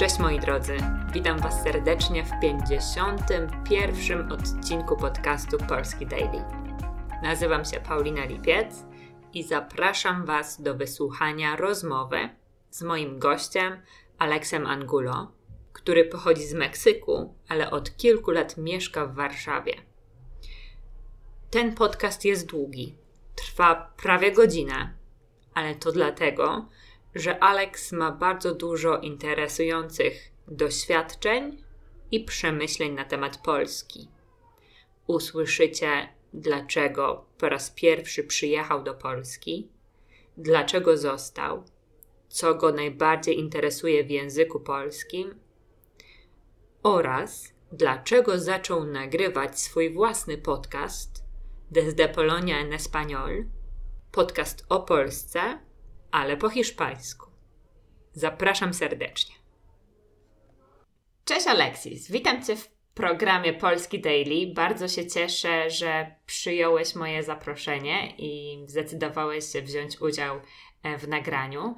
Cześć moi drodzy, witam Was serdecznie w 51. odcinku podcastu Polski Daily. Nazywam się Paulina Lipiec i zapraszam Was do wysłuchania rozmowy z moim gościem Aleksem Angulo, który pochodzi z Meksyku, ale od kilku lat mieszka w Warszawie. Ten podcast jest długi, trwa prawie godzinę, ale to dlatego, Alex ma bardzo dużo interesujących doświadczeń i przemyśleń na temat Polski. Usłyszycie, dlaczego po raz pierwszy przyjechał do Polski, dlaczego został, co go najbardziej interesuje w języku polskim oraz dlaczego zaczął nagrywać swój własny podcast Desde Polonia en Español, podcast o Polsce ale po hiszpańsku. Zapraszam serdecznie. Cześć Alexis, witam Cię w programie Polski Daily. Bardzo się cieszę, że przyjąłeś moje zaproszenie i zdecydowałeś się wziąć udział e, w nagraniu.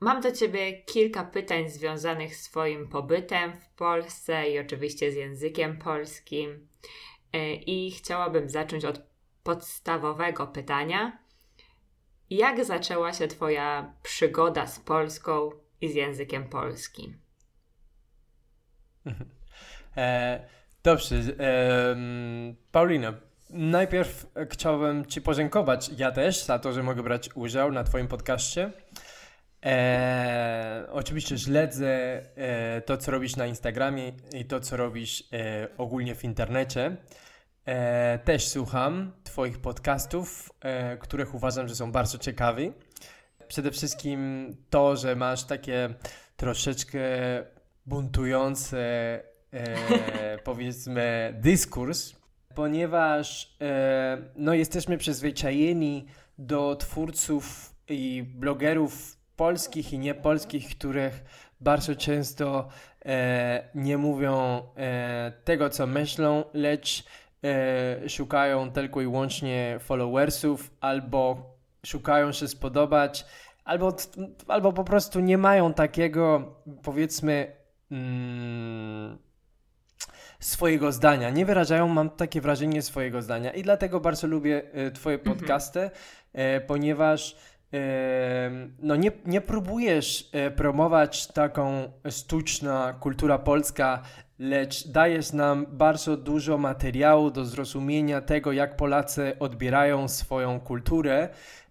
Mam do Ciebie kilka pytań związanych z Twoim pobytem w Polsce i oczywiście z językiem polskim. E, I chciałabym zacząć od podstawowego pytania. Jak zaczęła się Twoja przygoda z Polską i z językiem polskim? E, dobrze. E, Paulina, najpierw chciałbym Ci podziękować, ja też, za to, że mogę brać udział na Twoim podcaście. E, oczywiście śledzę e, to, co robisz na Instagramie i to, co robisz e, ogólnie w internecie. E, też słucham Twoich podcastów, e, których uważam, że są bardzo ciekawi. Przede wszystkim to, że masz takie troszeczkę buntujące, e, powiedzmy, dyskurs, ponieważ e, no, jesteśmy przyzwyczajeni do twórców i blogerów polskich i niepolskich, których bardzo często e, nie mówią e, tego, co myślą, lecz szukają tylko i wyłącznie followersów, albo szukają się spodobać, albo, albo po prostu nie mają takiego, powiedzmy, mm, swojego zdania. Nie wyrażają, mam takie wrażenie, swojego zdania. I dlatego bardzo lubię e, Twoje mhm. podcasty, e, ponieważ no nie, nie próbujesz e, promować taką sztuczna kultura polska, lecz dajesz nam bardzo dużo materiału do zrozumienia tego, jak Polacy odbierają swoją kulturę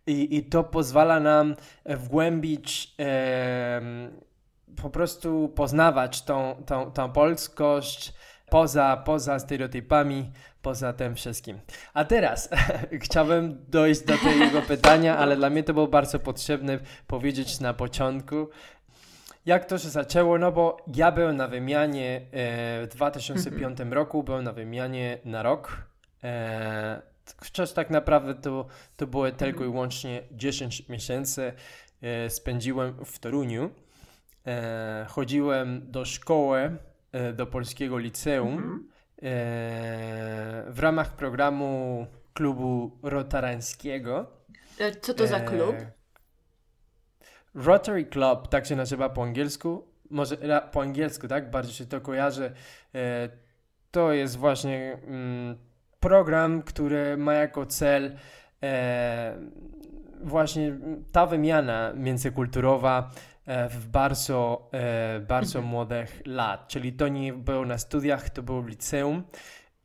i, i to pozwala nam wgłębić e, po prostu poznawać tą, tą, tą polskość poza, poza stereotypami, poza tym wszystkim. A teraz chciałbym dojść do tego pytania, ale dla mnie to było bardzo potrzebne powiedzieć na początku. Jak to się zaczęło? No bo ja byłem na wymianie e, w 2005 mhm. roku, byłem na wymianie na rok. E, wczoraj tak naprawdę to, to było tylko i mhm. wyłącznie 10 miesięcy. E, spędziłem w Toruniu. Chodziłem do szkoły, do polskiego liceum. Mhm. W ramach programu klubu rotarańskiego. Co to za klub? Rotary Club, tak się nazywa po angielsku. Może po angielsku, tak? Bardziej się to kojarzy. To jest właśnie mm, program, który ma jako cel właśnie ta wymiana międzykulturowa E, w bardzo, e, bardzo mhm. młodych lat. Czyli to nie było na studiach, to było w liceum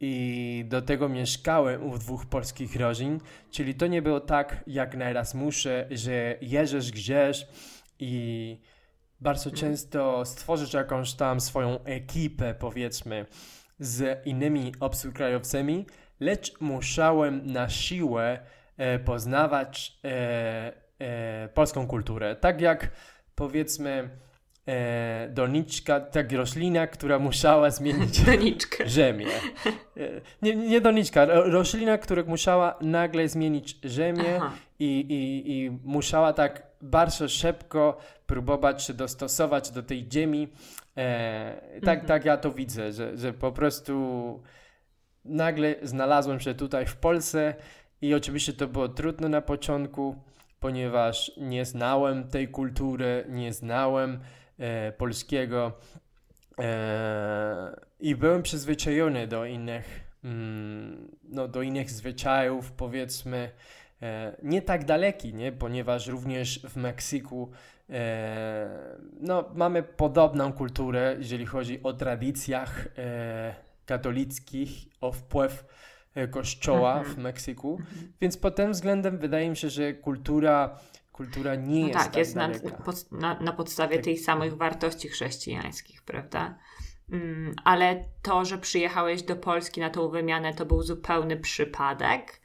i do tego mieszkałem u dwóch polskich rodzin, czyli to nie było tak jak na Erasmusie, że jeżdżesz gdzieś i bardzo często stworzysz jakąś tam swoją ekipę, powiedzmy, z innymi obcokrajowcami, lecz musiałem na siłę e, poznawać e, e, polską kulturę. Tak jak powiedzmy e, doniczka, tak roślina, która musiała zmienić ziemię. E, nie, nie doniczka, roślina, która musiała nagle zmienić ziemię i, i, i musiała tak bardzo szybko próbować się dostosować do tej ziemi. E, tak, mhm. tak ja to widzę, że, że po prostu nagle znalazłem się tutaj w Polsce i oczywiście to było trudne na początku, ponieważ nie znałem tej kultury, nie znałem polskiego e, i byłem przyzwyczajony do innych, mm, no, do innych zwyczajów, powiedzmy, e, nie tak daleki, nie? ponieważ również w Meksyku e, no, mamy podobną kulturę, jeżeli chodzi o tradycjach e, katolickich, o wpływ e, kościoła w Mhm. Meksyku, więc pod tym względem wydaje mi się, że kultura, kultura nie No jest tak, tak jest na, pod, na, na podstawie Tak. tych samych wartości chrześcijańskich, prawda? Mm, ale to, że przyjechałeś do Polski na tą wymianę, to był zupełny przypadek.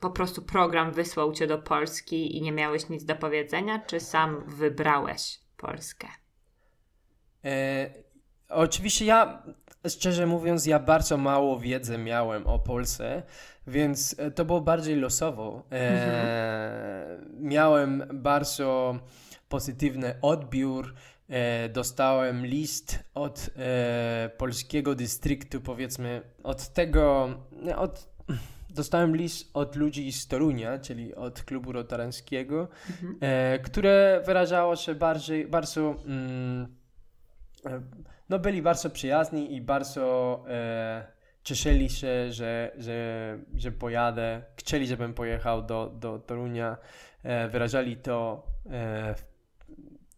Po prostu program wysłał cię do Polski i nie miałeś nic do powiedzenia, czy sam wybrałeś Polskę? E, oczywiście ja, szczerze mówiąc, ja bardzo mało wiedzy miałem o Polsce, więc e, to było bardziej losowo. E, Miałem bardzo pozytywny odbiór. E, dostałem list od e, polskiego dystryktu, powiedzmy, od tego, od, dostałem list od ludzi z Torunia, czyli od klubu rotarańskiego, e, które wyrażało się bardziej, bardzo, mm, e, no byli bardzo przyjazni i bardzo e, cieszyli się, że, że, że pojadę, chcieli, żebym pojechał do, do Torunia, e, wyrażali to e,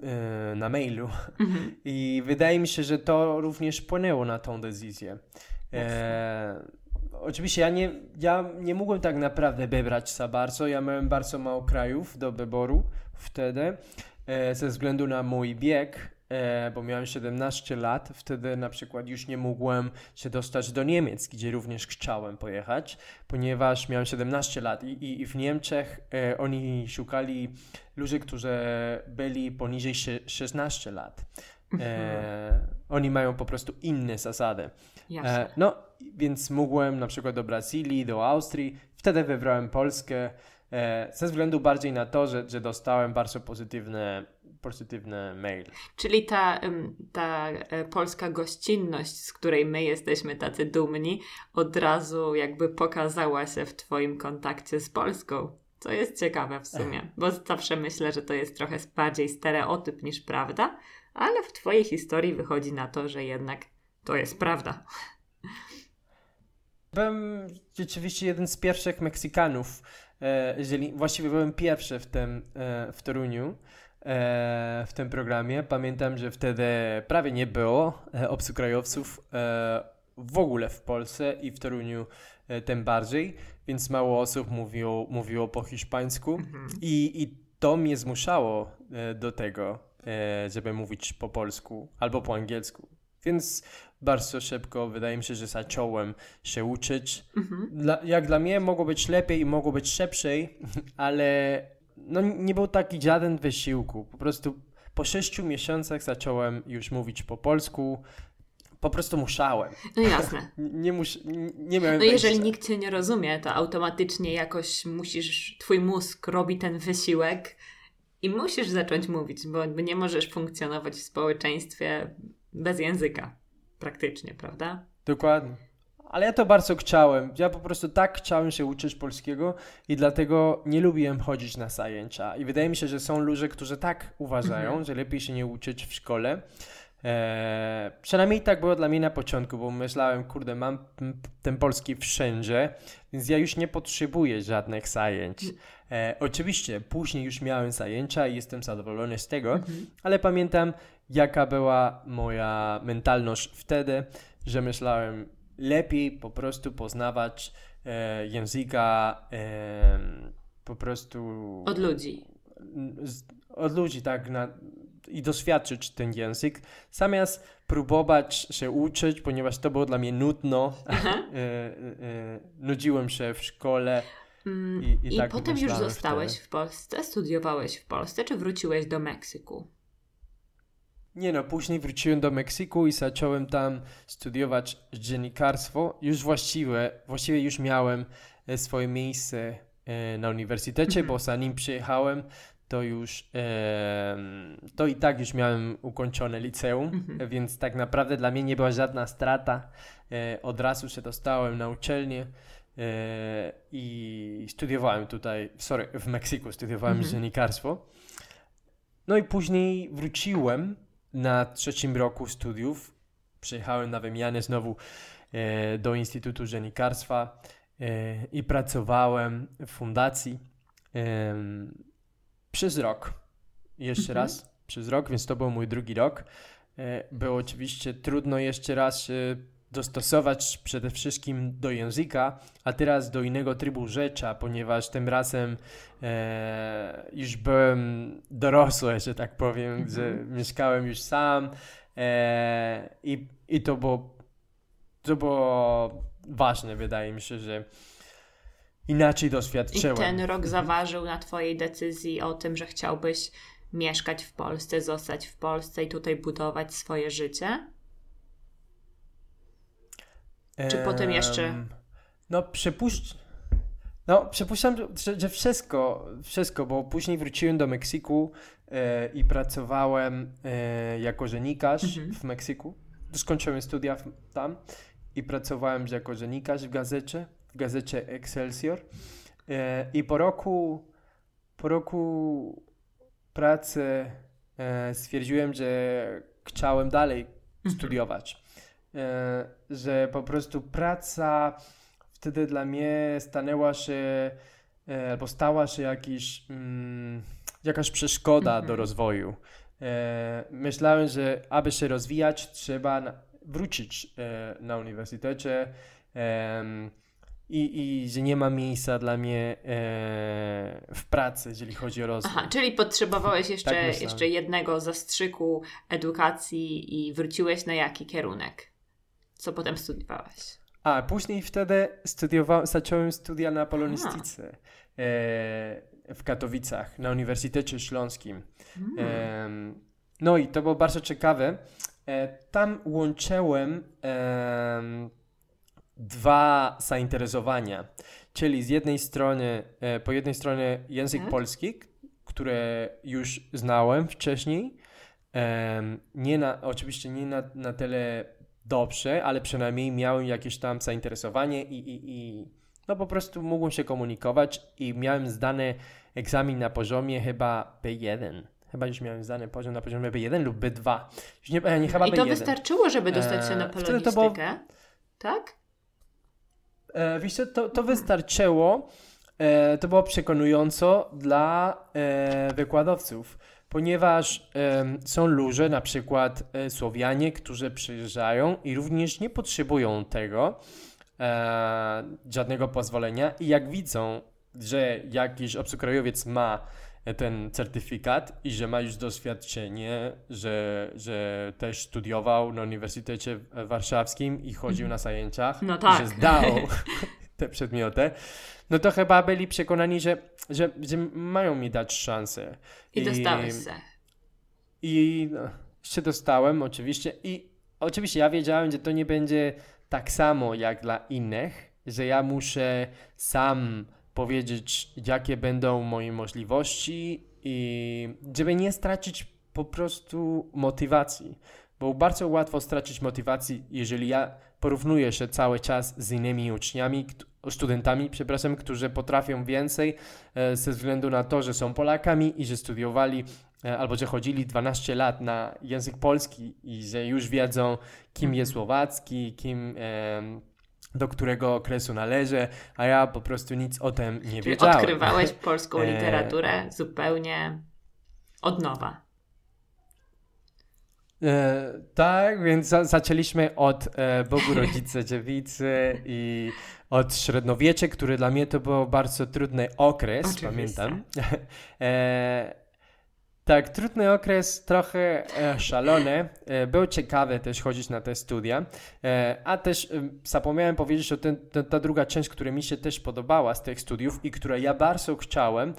e, na mailu Mhm. i wydaje mi się, że to również wpłynęło na tą decyzję. E, oczywiście ja nie, ja nie mogłem tak naprawdę wybrać za bardzo. Ja miałem bardzo mało krajów do wyboru wtedy e, ze względu na mój e, bo miałem 17 lat. Wtedy na przykład już nie mogłem się dostać do Niemiec, gdzie również chciałem pojechać, ponieważ miałem 17 lat i, i, i w Niemczech e, oni szukali ludzi, którzy byli poniżej sze- 16 lat. E, oni mają po prostu inne zasady. E, no, więc mogłem na przykład do Brazylii, do Austrii. Wtedy wybrałem Polskę e, ze względu bardziej na to, że, że dostałem bardzo pozytywne, pozytywne mail. Czyli ta, ta e, polska gościnność, z której my jesteśmy tacy dumni, od razu jakby pokazała się w Twoim kontakcie z Polską. Co jest ciekawe w sumie, bo zawsze myślę, że to jest trochę bardziej stereotyp niż prawda, ale w Twojej historii wychodzi na to, że jednak to jest prawda. Byłem rzeczywiście jeden z pierwszych Meksykanów, e, jeżeli, właściwie byłem pierwszy w tym, e, w Toruniu, w tym programie. Pamiętam, że wtedy prawie nie było e, obcokrajowców e, w ogóle w Polsce i w Toruniu e, tym bardziej, więc mało osób mówiło, mówiło po hiszpańsku i, i to mnie zmuszało e, do tego, e, żeby mówić po polsku albo po angielsku. Więc bardzo szybko wydaje mi się, że zacząłem się uczyć. Dla, jak dla mnie mogło być lepiej i mogło być szybciej, ale no, nie był taki żaden wysiłku. Po prostu po sześciu miesiącach zacząłem już mówić po polsku. Po prostu musiałem. No jasne. Nie, mus, nie miałem No jeżeli nikt Cię nie rozumie, to automatycznie jakoś musisz, Twój mózg robi ten wysiłek i musisz zacząć mówić, bo nie możesz funkcjonować w społeczeństwie bez języka. Praktycznie, prawda? Dokładnie. Ale ja to bardzo chciałem. Ja po prostu tak chciałem się uczyć polskiego i dlatego nie lubiłem chodzić na zajęcia. I wydaje mi się, że są ludzie, którzy tak uważają, że lepiej się nie uczyć w szkole. Eee, przynajmniej tak było dla mnie na początku, bo myślałem, kurde, mam ten polski wszędzie, więc ja już nie potrzebuję żadnych zajęć. E, oczywiście, później już miałem zajęcia i jestem zadowolony z tego, ale pamiętam, jaka była moja mentalność wtedy, że myślałem, lepiej po prostu poznawać e, języka e, po prostu Od ludzi. z, od ludzi, tak, na, i doświadczyć ten język, zamiast próbować się uczyć, ponieważ to było dla mnie nudno. e, e, nudziłem się w szkole. Mm, I- i I, tak potem już zostałeś wtedy. w Polsce, studiowałeś w Polsce, czy wróciłeś do Meksyku? Nie no, później wróciłem do Meksyku i zacząłem tam studiować dziennikarstwo. Już właściwie, właściwie już miałem e, swoje miejsce e, na uniwersytecie, Mhm. bo zanim przyjechałem, to już e, to i tak już miałem ukończone liceum, Mhm. e, więc tak naprawdę dla mnie nie była żadna strata. E, od razu się dostałem na uczelnię e, i studiowałem tutaj, sorry, w Meksyku studiowałem Mhm. dziennikarstwo. No i później wróciłem na trzecim roku studiów przyjechałem na wymianę znowu e, do Instytutu Dziennikarstwa e, i pracowałem w fundacji e, przez rok. Jeszcze mhm. raz przez rok, więc to był mój drugi rok. E, było oczywiście trudno jeszcze raz się dostosować przede wszystkim do języka, a teraz do innego trybu rzecza, ponieważ tym razem e, już byłem dorosły, że tak powiem, mm -hmm. że mieszkałem już sam e, i, i to było to było ważne, wydaje mi się, że inaczej doświadczyłem. I ten rok zaważył na twojej decyzji o tym, że chciałbyś mieszkać w Polsce, zostać w Polsce i tutaj budować swoje życie? Czy um, potem jeszcze. No, przypuszczam. No, przypuszczam, że, że, wszystko, wszystko, bo później wróciłem do Meksyku e, i pracowałem e, jako dziennikarz mhm. w Meksyku. Skończyłem studia w, tam i pracowałem jako dziennikarz w gazecie, w gazecie Excelsior. E, I po roku, po roku pracy e, stwierdziłem, że chciałem dalej mhm. studiować. E, że po prostu praca wtedy dla mnie stanęła się e, albo stała się jakiś, mm, jakaś przeszkoda do mhm. rozwoju. E, myślałem, że aby się rozwijać, trzeba wrócić na uniwersytecie i, i że nie ma miejsca dla mnie w pracy, jeżeli chodzi o rozwój. Aha, czyli potrzebowałeś jeszcze, tak jeszcze jednego zastrzyku edukacji i wróciłeś na jaki kierunek? Co potem studiowałeś? A, później wtedy studiowałem, zacząłem studia na polonistyce e, w Katowicach, na Uniwersytecie Śląskim. E, no i to było bardzo ciekawe. E, tam łączyłem dwa zainteresowania. Czyli z jednej strony, e, po jednej stronie język tak? polski, które już znałem wcześniej. nie na, oczywiście nie na, na tyle dobrze, ale przynajmniej miałem jakieś tam zainteresowanie i, i, i no po prostu mogłem się komunikować i miałem zdany egzamin na poziomie chyba B1. Chyba już miałem zdany poziom na poziomie B1 lub B2. Już nie, nie chyba I to B1. wystarczyło, żeby dostać się na polonistykę, było... tak? E, wiesz co, to, to wystarczyło, e, to było przekonująco dla e, wykładowców, ponieważ e, są ludzie, na przykład e, Słowianie, którzy przyjeżdżają i również nie potrzebują tego, e, żadnego pozwolenia i jak widzą, że jakiś obcokrajowiec ma ten certyfikat i że ma już doświadczenie, że, że też studiował na Uniwersytecie Warszawskim i chodził na zajęciach, no tak. że zdał te przedmioty, no to chyba byli przekonani, że, że, że mają mi dać szansę. I, I dostałeś się. I no, się dostałem oczywiście i oczywiście ja wiedziałem, że to nie będzie tak samo jak dla innych, że ja muszę sam powiedzieć, jakie będą moje możliwości i żeby nie stracić po prostu motywacji. Bo bardzo łatwo stracić motywacji, jeżeli ja porównuję się cały czas z innymi uczniami, studentami, przepraszam, którzy potrafią więcej e, ze względu na to, że są Polakami i że studiowali e, albo że chodzili 12 lat na język polski i że już wiedzą, kim jest słowacki, kim do którego okresu należy, a ja po prostu nic o tym nie Czyli wiedziałem. odkrywałeś polską e, literaturę zupełnie od nowa. E, tak, więc za, zaczęliśmy od e, Bogu Rodzice Dziewicy i od średniowiecze, który dla mnie to był bardzo trudny okres, Oczywiście. pamiętam. e, tak, trudny okres, trochę e, szalony. E, był ciekawy też chodzić na te studia. E, a też e, zapomniałem powiedzieć o ten, ta, ta druga część, która mi się też podobała z tych studiów i która ja bardzo chciałem,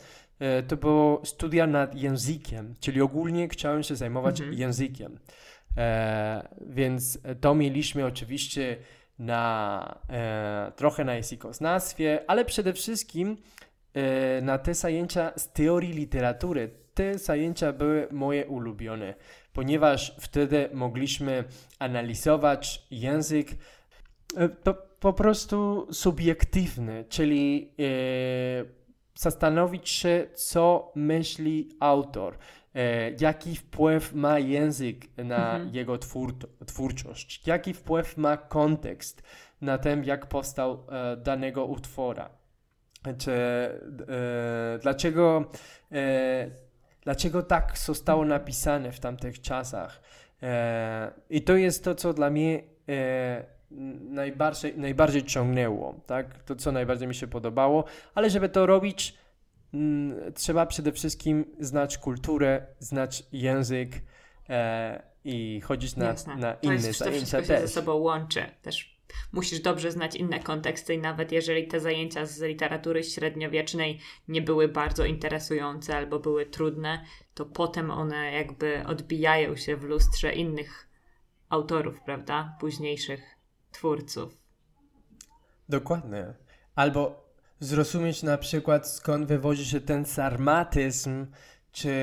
to było studia nad językiem, czyli ogólnie chciałem się zajmować mhm. językiem. E, więc to mieliśmy oczywiście na trochę na językoznawstwie, ale przede wszystkim na te zajęcia z teorii literatury te zajęcia były moje ulubione, ponieważ wtedy mogliśmy analizować język e, po, prostu subiektywny, czyli e, zastanowić się, co myśli autor. e, jaki wpływ ma język na mhm. jego twór, twórczość, jaki wpływ ma kontekst na tym, jak powstał e, danego utwora. Czy, e, dlaczego, e, dlaczego tak zostało napisane w tamtych czasach. E, I to jest to, co dla mnie e, najbardziej, najbardziej ciągnęło, tak? To, co najbardziej mi się podobało, ale żeby to robić, mm, trzeba przede wszystkim znać kulturę, znać język e, i chodzić na, na inne zajęcia to też. się ze sobą łączy. Też musisz dobrze znać inne konteksty i nawet jeżeli te zajęcia z literatury średniowiecznej nie były bardzo interesujące albo były trudne, to potem one jakby odbijają się w lustrze innych autorów, prawda? Późniejszych twórców. Dokładnie. Albo zrozumieć na przykład skąd wywodzi się ten sarmatyzm, czy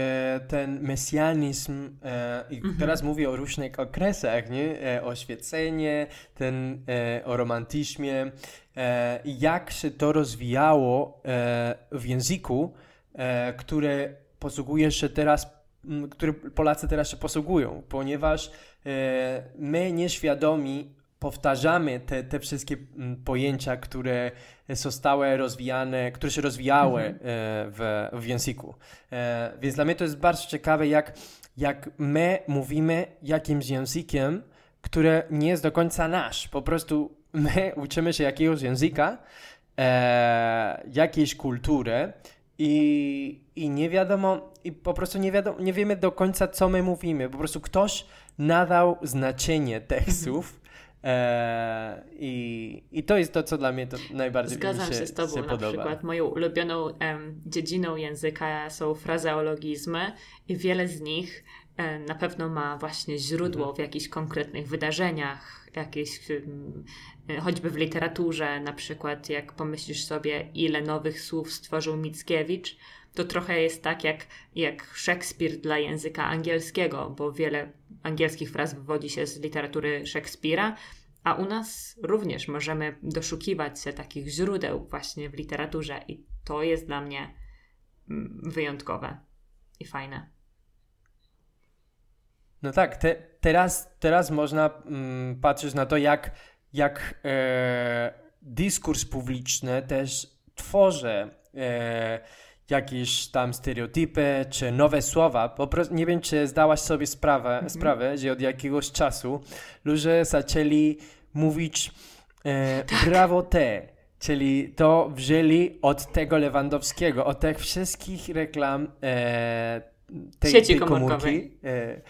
ten mesjanizm, e, i mhm. teraz mówię o różnych okresach, nie? E, oświecenie, ten, e, o romantyzmie, e, jak się to rozwijało e, w języku, e, które posługuje się teraz, który Polacy teraz się posługują, ponieważ my nieświadomi powtarzamy te, te wszystkie mm, pojęcia, które zostały rozwijane, które się rozwijały mhm. E, w, w języku. E, więc dla mnie to jest bardzo ciekawe, jak, jak my mówimy jakimś językiem, który nie jest do końca nasz. Po prostu my uczymy się jakiegoś języka, e, jakiejś kultury i, i nie wiadomo, i po prostu nie wiadomo, nie wiemy do końca, co my mówimy. Po prostu ktoś nadał znaczenie tekstów Eee, i, I to jest to, co dla mnie to najbardziej Zgadzam się, się z Tobą. Się na podoba. przykład moją ulubioną em, dziedziną języka są frazeologizmy i wiele z nich e, na pewno ma właśnie źródło mhm. w jakichś konkretnych wydarzeniach, jakieś, e, choćby w literaturze, na przykład jak pomyślisz sobie, ile nowych słów stworzył Mickiewicz, to trochę jest tak jak, jak Szekspir dla języka angielskiego, bo wiele angielskich fraz wywodzi się z literatury Szekspira, a u nas również możemy doszukiwać się takich źródeł właśnie w literaturze i to jest dla mnie mm, wyjątkowe i fajne. No tak, te, teraz, teraz można mm, patrzeć na to, jak, jak e, dyskurs publiczny też tworzy e, jakieś tam stereotypy czy nowe słowa. Po prostu nie wiem, czy zdałaś sobie sprawę, mhm. sprawę że od jakiegoś czasu ludzie zaczęli mówić e, tak. brawo te, czyli to wzięli od tego Lewandowskiego, od tych wszystkich reklam e, tej, sieci tej komórki, e,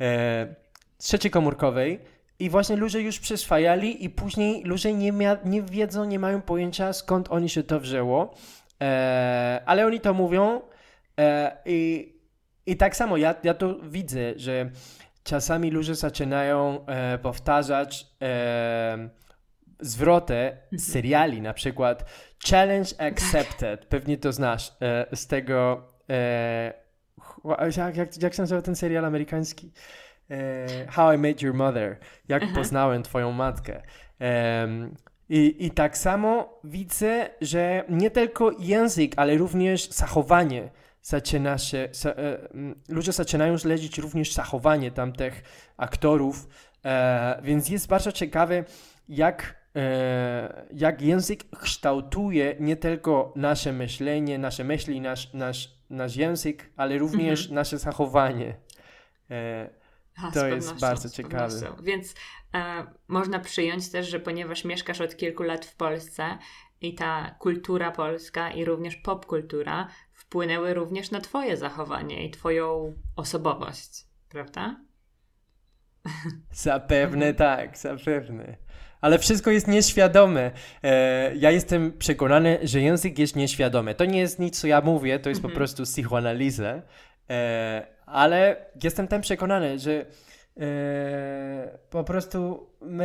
e, sieci komórkowej. I właśnie ludzie już przyswajali i później ludzie nie, nie wiedzą, nie mają pojęcia skąd oni się to wzięło. E, ale oni to mówią e, i, i tak samo ja, ja to widzę, że czasami ludzie zaczynają e, powtarzać e, zwroty z mhm. seriali, na przykład Challenge Accepted, pewnie to znasz, e, z tego e, jak, jak, jak się nazywa ten serial amerykański? E, How I Met Your Mother, jak poznałem twoją matkę. I, I tak samo widzę, że nie tylko język, ale również zachowanie zaczyna się, za, e, ludzie zaczynają śledzić również zachowanie tamtych aktorów, e, więc jest bardzo ciekawe, jak, e, jak język kształtuje nie tylko nasze myślenie, nasze myśli, nasz, nasz, nasz język, ale również mhm. nasze zachowanie. A, to jest bardzo ciekawe. Więc e, można przyjąć też, że ponieważ mieszkasz od kilku lat w Polsce i ta kultura polska i również popkultura wpłynęły również na Twoje zachowanie i Twoją osobowość, prawda? Zapewne tak, zapewne. Ale wszystko jest nieświadome. E, ja jestem przekonany, że język jest nieświadomy. To nie jest nic, co ja mówię, to jest po mhm. prostu psychoanaliza. E, ale jestem tam przekonany, że e, po prostu my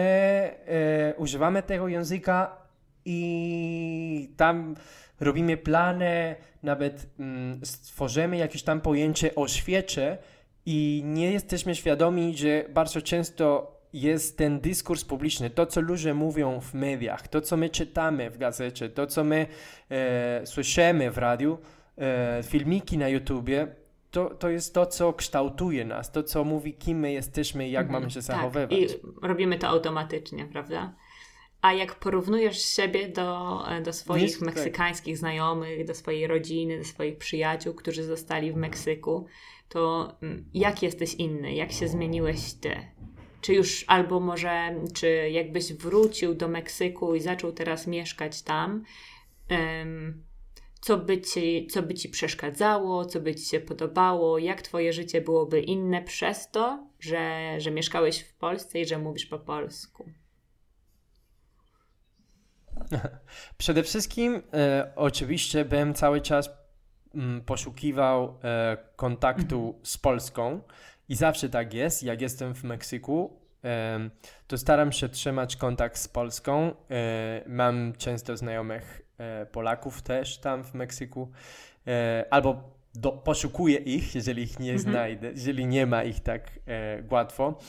e, używamy tego języka i tam robimy plany, nawet mm, stworzymy jakieś tam pojęcie o świecie i nie jesteśmy świadomi, że bardzo często jest ten dyskurs publiczny, to co ludzie mówią w mediach, to co my czytamy w gazecie, to co my e, słyszymy w radiu, e, filmiki na YouTubie, to, to jest to, co kształtuje nas, to, co mówi, kim my jesteśmy i jak mhm, mamy się tak. zachowywać. I robimy to automatycznie, prawda? A jak porównujesz siebie do, do swoich meksykańskich tak. znajomych, do swojej rodziny, do swoich przyjaciół, którzy zostali w Meksyku, to mm, jak jesteś inny? Jak się zmieniłeś ty? Czy już albo może, czy jakbyś wrócił do Meksyku i zaczął teraz mieszkać tam, um, co by, ci, co by ci przeszkadzało, co by ci się podobało, jak twoje życie byłoby inne przez to, że, że mieszkałeś w Polsce i że mówisz po polsku? Przede wszystkim e, oczywiście bym cały czas mm, poszukiwał e, kontaktu mhm. z Polską i zawsze tak jest, jak jestem w Meksyku, e, to staram się trzymać kontakt z Polską. E, mam często znajomych Polaków też tam w Meksyku, e, albo do, poszukuję ich, jeżeli ich nie mhm. znajdę, jeżeli nie ma ich tak e, łatwo.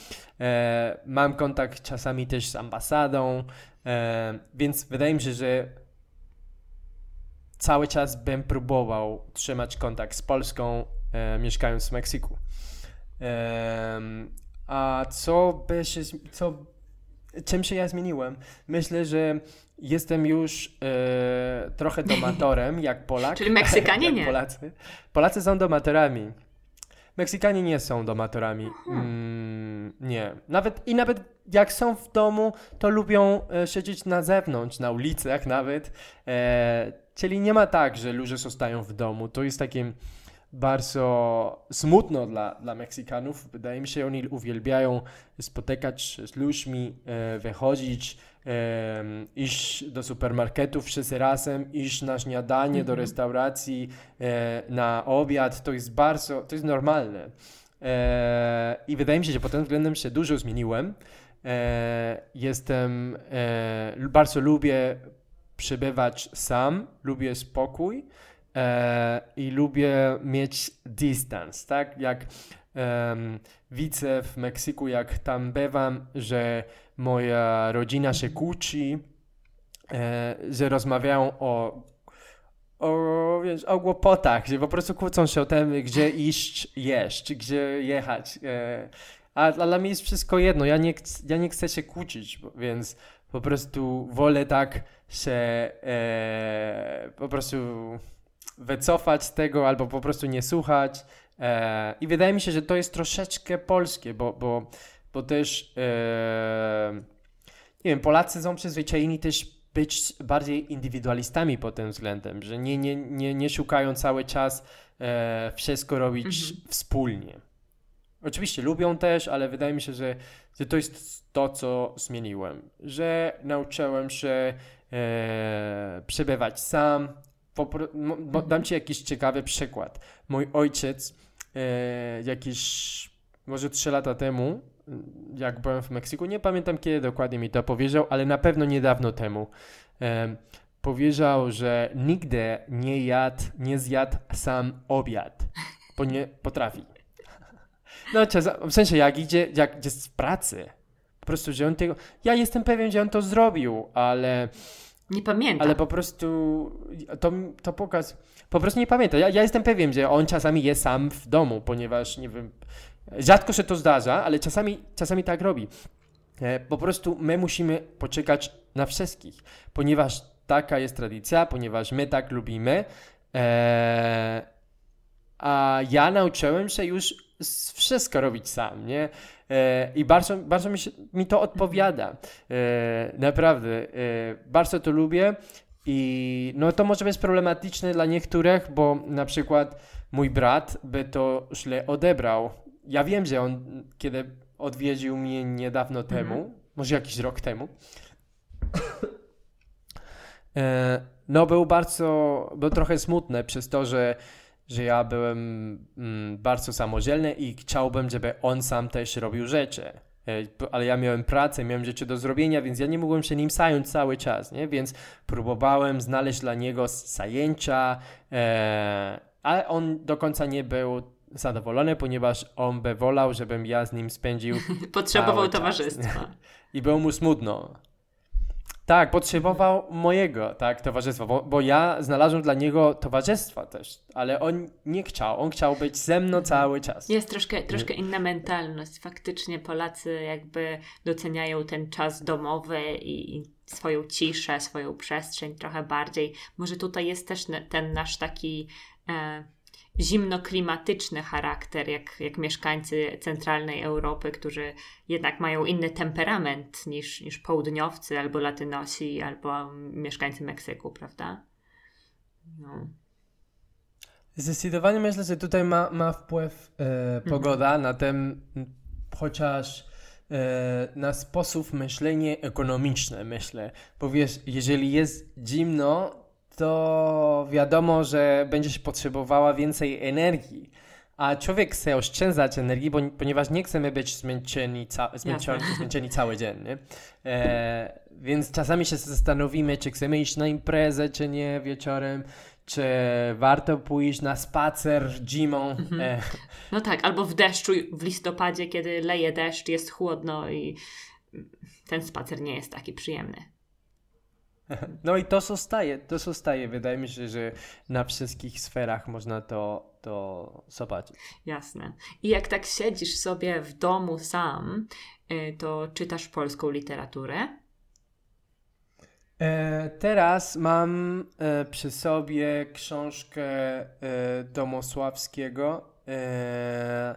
E, mam kontakt czasami też z ambasadą, e, więc wydaje mi się, że cały czas bym próbował trzymać kontakt z Polską, e, mieszkając w Meksyku. E, a co by się, co, czym się ja zmieniłem? Myślę, że Jestem już e, trochę domatorem, jak Polak. Czyli Meksykanie nie. Polacy. Polacy są domatorami. Meksykanie nie są domatorami. Mm, nie. Nawet, I nawet jak są w domu, to lubią e, siedzieć na zewnątrz, na ulicach nawet. E, czyli nie ma tak, że ludzie zostają w domu. To jest takie bardzo smutno dla, dla Meksykanów. Wydaje mi się, oni uwielbiają spotykać się z ludźmi, e, wychodzić, iść do supermarketów wszyscy razem, iść na śniadanie, do mhm. restauracji, e, na obiad, to jest bardzo, to jest normalne. E, I wydaje mi się, że pod tym względem się dużo zmieniłem. E, jestem, bardzo lubię przebywać sam, lubię spokój i lubię mieć dystans, tak? Jak widzę w Meksyku, jak tam bywam, że moja rodzina się kłóci, że rozmawiają o, o, wiesz, o głupotach, że po prostu kłócą się o tym, gdzie iść jeść, gdzie jechać. E, a dla mnie jest wszystko jedno, ja nie, ja nie chcę się kłócić, więc po prostu wolę tak się e, po prostu wycofać z tego albo po prostu nie słuchać. E, I wydaje mi się, że to jest troszeczkę polskie, bo, bo bo też e, nie wiem, Polacy są przyzwyczajeni też być bardziej indywidualistami pod tym względem, że nie, nie, nie, nie szukają cały czas e, wszystko robić mhm. wspólnie. Oczywiście lubią też, ale wydaje mi się, że, że to jest to, co zmieniłem. Że nauczyłem się e, przebywać sam. Popro, dam Ci jakiś ciekawy przykład. Mój ojciec e, jakieś może trzy lata temu jak byłem w Meksyku, nie pamiętam kiedy dokładnie mi to powiedział, ale na pewno niedawno temu. E, powiedział, że nigdy nie jadł, nie zjadł sam obiad, bo nie potrafi. No, w sensie, jak idzie, jak jest w pracy, po prostu, że on tego, ja jestem pewien, że on to zrobił, ale... Nie pamiętam. Ale po prostu to, to pokaz, po prostu nie pamiętam. Ja, ja jestem pewien, że on czasami jest sam w domu, ponieważ, nie wiem, Rzadko się to zdarza, ale czasami, czasami tak robi. E, po prostu my musimy poczekać na wszystkich, ponieważ taka jest tradycja, ponieważ my tak lubimy. E, a ja nauczyłem się już wszystko robić sam, nie? E, I bardzo, bardzo mi, się, mi to odpowiada. naprawdę. bardzo to lubię. I no to może być problematyczne dla niektórych, bo na przykład mój brat by to źle odebrał, ja wiem, że on kiedy odwiedził mnie niedawno mhm. temu, może jakiś rok temu, e, no był bardzo, był trochę smutny przez to, że, że ja byłem mm, bardzo samodzielny i chciałbym, żeby on sam też robił rzeczy. E, ale ja miałem pracę, miałem rzeczy do zrobienia, więc ja nie mogłem się nim zająć cały czas, nie? Więc próbowałem znaleźć dla niego zajęcia, e, ale on do końca nie był zadowolony, ponieważ on by wolał, żebym ja z nim spędził. Potrzebował towarzystwa. I było mu smutno. Tak, potrzebował mojego tak, towarzystwa, bo, bo ja znalazłem dla niego towarzystwa też, ale on nie chciał, on chciał być ze mną cały czas. Jest troszkę, troszkę inna mentalność. Faktycznie Polacy jakby doceniają ten czas domowy i, i swoją ciszę, swoją przestrzeń trochę bardziej. Może tutaj jest też ten nasz taki e, zimnoklimatyczny charakter, jak, jak mieszkańcy centralnej Europy, którzy jednak mają inny temperament niż, niż południowcy, albo latynosi, albo mieszkańcy Meksyku, prawda? No. Zdecydowanie myślę, że tutaj ma, ma wpływ e, mhm. pogoda mhm. na ten, chociaż e, na sposób myślenia ekonomiczne, myślę. Bo wiesz, jeżeli jest zimno, to wiadomo, że będziesz potrzebowała więcej energii. A człowiek chce oszczędzać energii, bo, ponieważ nie chcemy być zmęczeni, ca zmęczeni, zmęczeni cały dzień. E, więc czasami się zastanowimy, czy chcemy iść na imprezę, czy nie wieczorem, czy warto pójść na spacer zimą. Mhm. E. No tak, albo w deszczu w listopadzie, kiedy leje deszcz, jest chłodno i ten spacer nie jest taki przyjemny. No i to zostaje, to zostaje. Wydaje mi się, że na wszystkich sferach można to, to zobaczyć. Jasne. I jak tak siedzisz sobie w domu sam, y, to czytasz polską literaturę? E, teraz mam e, przy sobie książkę e, Domosławskiego. E,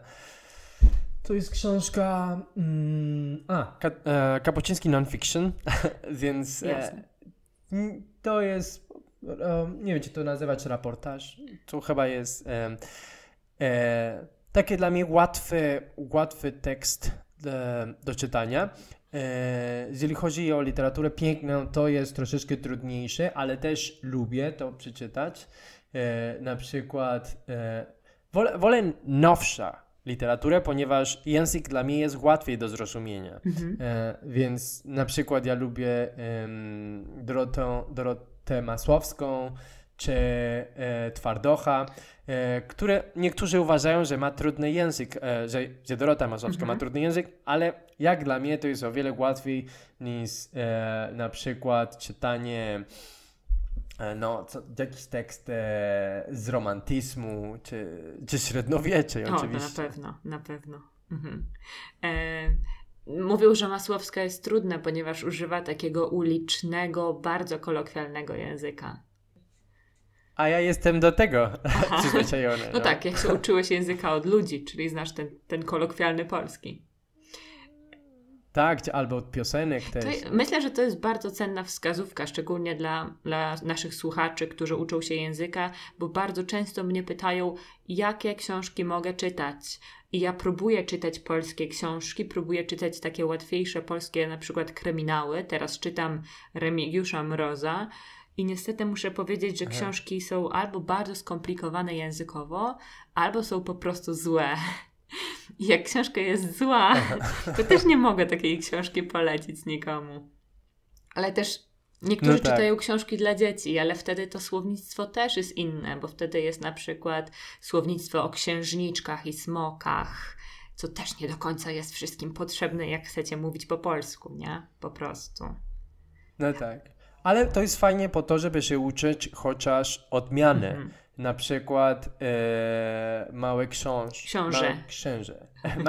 to jest książka. Mm, a, ka, e, Kapuciński Nonfiction, więc e, to jest, nie wiem, czy to nazywać raportaż, to chyba jest e, e, takie dla mnie łatwy, łatwy tekst do, do czytania. E, jeżeli chodzi o literaturę piękną, to jest troszeczkę trudniejsze, ale też lubię to przeczytać. E, na przykład e, wolę, wolę nowsza literaturę, ponieważ język dla mnie jest łatwiej do zrozumienia. Mhm. E, więc na przykład ja lubię Dorotę, Dorotę Masłowską czy e, Twardocha, e, które niektórzy uważają, że ma trudny język, e, że, że Dorota Masłowska mhm. ma trudny język, ale jak dla mnie to jest o wiele łatwiej niż e, na przykład czytanie no, co, jakiś tekst e, z romantyzmu, czy, czy średniowieczej o, oczywiście. na pewno, na pewno. Mhm. E, mówił, że Masłowska jest trudna, ponieważ używa takiego ulicznego, bardzo kolokwialnego języka. A ja jestem do tego przyzwyczajony. No, no tak, jak się uczyłeś języka od ludzi, czyli znasz ten, ten kolokwialny polski. Tak, albo od piosenek też. To, myślę, że to jest bardzo cenna wskazówka, szczególnie dla, dla naszych słuchaczy, którzy uczą się języka, bo bardzo często mnie pytają, jakie książki mogę czytać. I ja próbuję czytać polskie książki, próbuję czytać takie łatwiejsze polskie, na przykład kryminały. Teraz czytam Remigiusza Mroza. I niestety muszę powiedzieć, że Aha. książki są albo bardzo skomplikowane językowo, albo są po prostu złe. I jak książka jest zła, to też nie mogę takiej książki polecić nikomu. Ale też niektórzy no tak. czytają książki dla dzieci, ale wtedy to słownictwo też jest inne, bo wtedy jest na przykład słownictwo o księżniczkach i smokach, co też nie do końca jest wszystkim potrzebne, jak chcecie mówić po polsku, nie? Po prostu. No tak. Ale to jest fajnie po to, żeby się uczyć chociaż odmiany. Mm -hmm na przykład e, Małe Książ. Książę. Małe Księże.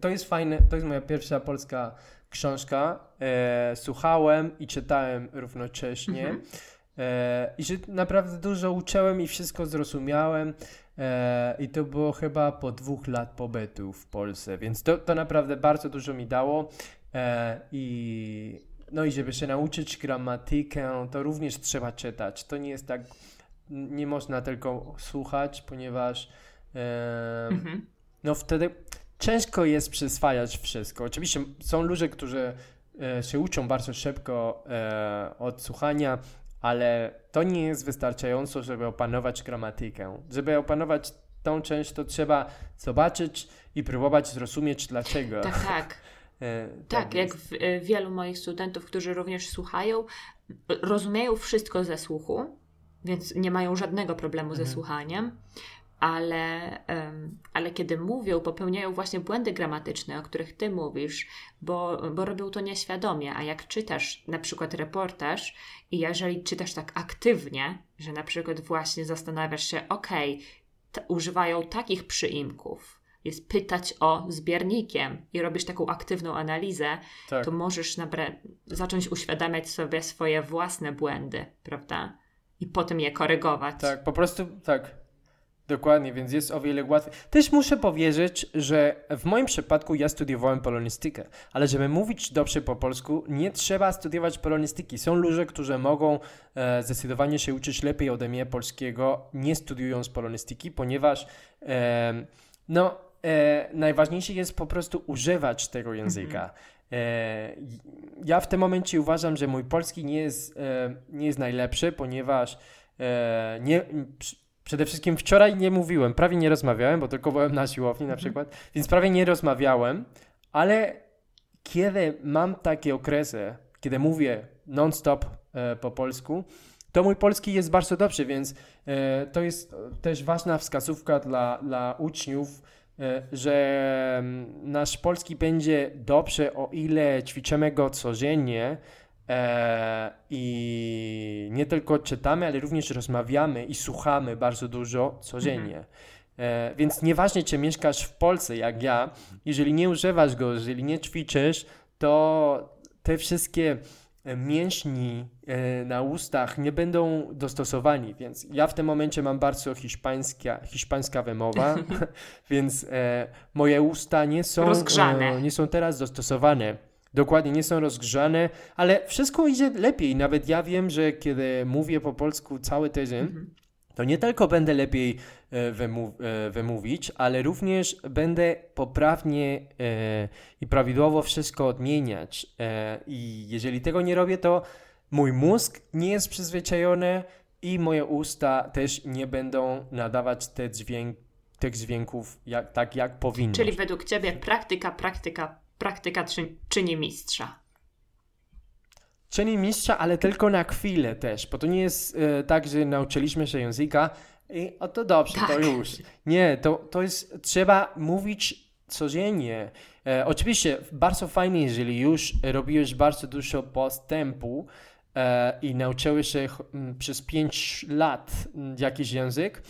To jest fajne, to jest moja pierwsza polska książka. E, słuchałem i czytałem równocześnie. Mhm. E, I że naprawdę dużo uczyłem i wszystko zrozumiałem. E, I to było chyba po dwóch lat pobytu w Polsce, więc to, to naprawdę bardzo dużo mi dało. E, I no i żeby się nauczyć gramatykę, to również trzeba czytać. To nie jest tak nie można tylko słuchać, ponieważ e, mhm. no wtedy ciężko jest przyswajać wszystko. Oczywiście są ludzie, którzy e, się uczą bardzo szybko e, od słuchania, ale to nie jest wystarczająco, żeby opanować gramatykę. Żeby opanować tą część, to trzeba zobaczyć i próbować zrozumieć dlaczego. Tak, tak. E, tak, tak jak w, e, wielu moich studentów, którzy również słuchają, rozumieją wszystko ze słuchu, więc nie mają żadnego problemu mhm. ze słuchaniem, ale, um, ale kiedy mówią, popełniają właśnie błędy gramatyczne, o których ty mówisz, bo, bo robią to nieświadomie. A jak czytasz na przykład reportaż i jeżeli czytasz tak aktywnie, że na przykład właśnie zastanawiasz się, okej, okay, używają takich przyimków, jest pytać o zbiernikiem i robisz taką aktywną analizę, tak. to możesz zacząć uświadamiać sobie swoje własne błędy, prawda? I potem je korygować. Tak, po prostu tak. Dokładnie, więc jest o wiele łatwiej. Też muszę powiedzieć, że w moim przypadku ja studiowałem polonistykę, ale żeby mówić dobrze po polsku, nie trzeba studiować polonistyki. Są ludzie, którzy mogą e, zdecydowanie się uczyć lepiej ode mnie polskiego, nie studiując polonistyki, ponieważ e, no, e, najważniejsze jest po prostu używać tego języka. Mhm. Ja w tym momencie uważam, że mój polski nie jest, e, nie jest najlepszy, ponieważ e, nie, przede wszystkim wczoraj nie mówiłem, prawie nie rozmawiałem, bo tylko byłem na siłowni na mhm. przykład, więc prawie nie rozmawiałem, ale kiedy mam takie okresy, kiedy mówię non-stop e, po polsku, to mój polski jest bardzo dobry, więc e, to jest też ważna wskazówka dla, dla uczniów, E, że mm, nasz polski będzie dobrze, o ile ćwiczymy go codziennie e, i nie tylko czytamy, ale również rozmawiamy i słuchamy bardzo dużo codziennie. Mhm. E, więc nieważne, czy mieszkasz w Polsce jak ja, jeżeli nie używasz go, jeżeli nie ćwiczysz, to te wszystkie mięśni e, na ustach nie będą dostosowani, więc ja w tym momencie mam bardzo hiszpańska, hiszpańska wymowa, więc e, moje usta nie są, e, nie są teraz dostosowane. Dokładnie, nie są rozgrzane, ale wszystko idzie lepiej. Nawet ja wiem, że kiedy mówię po polsku cały tydzień, mhm to nie tylko będę lepiej e, wymów, e, wymówić, ale również będę poprawnie e, i prawidłowo wszystko odmieniać. I jeżeli tego nie robię, to mój mózg nie jest przyzwyczajony i moje usta też nie będą nadawać te dźwięk, tych dźwięków jak, tak, jak powinny. Czyli według Ciebie praktyka, praktyka, praktyka czyni mistrza czyni mistrza, ale tylko na chwilę też, bo to nie jest e, tak, że nauczyliśmy się języka i o to dobrze, tak. to już. Nie, to, to jest, trzeba mówić codziennie. E, oczywiście bardzo fajnie, jeżeli już robiłeś bardzo dużo postępu e, i nauczyłeś się m, przez 5 lat jakiś język,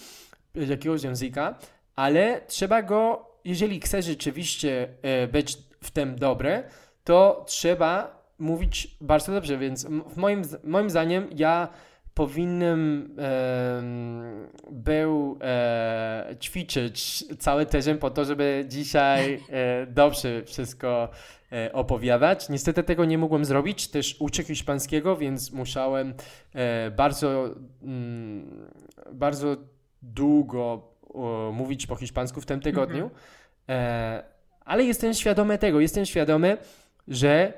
jakiegoś języka, ale trzeba go, jeżeli chcesz rzeczywiście e, być w tym dobry, to trzeba mówić bardzo dobrze, więc w moim, moim zdaniem ja powinienem e, był e, ćwiczyć cały tydzień po to, żeby dzisiaj e, dobrze wszystko e, opowiadać. Niestety tego nie mogłem zrobić, też uczę hiszpańskiego, więc musiałem e, bardzo, mm, bardzo długo o, mówić po hiszpańsku w tym tygodniu, mm -hmm. ale jestem świadomy tego, jestem świadomy, że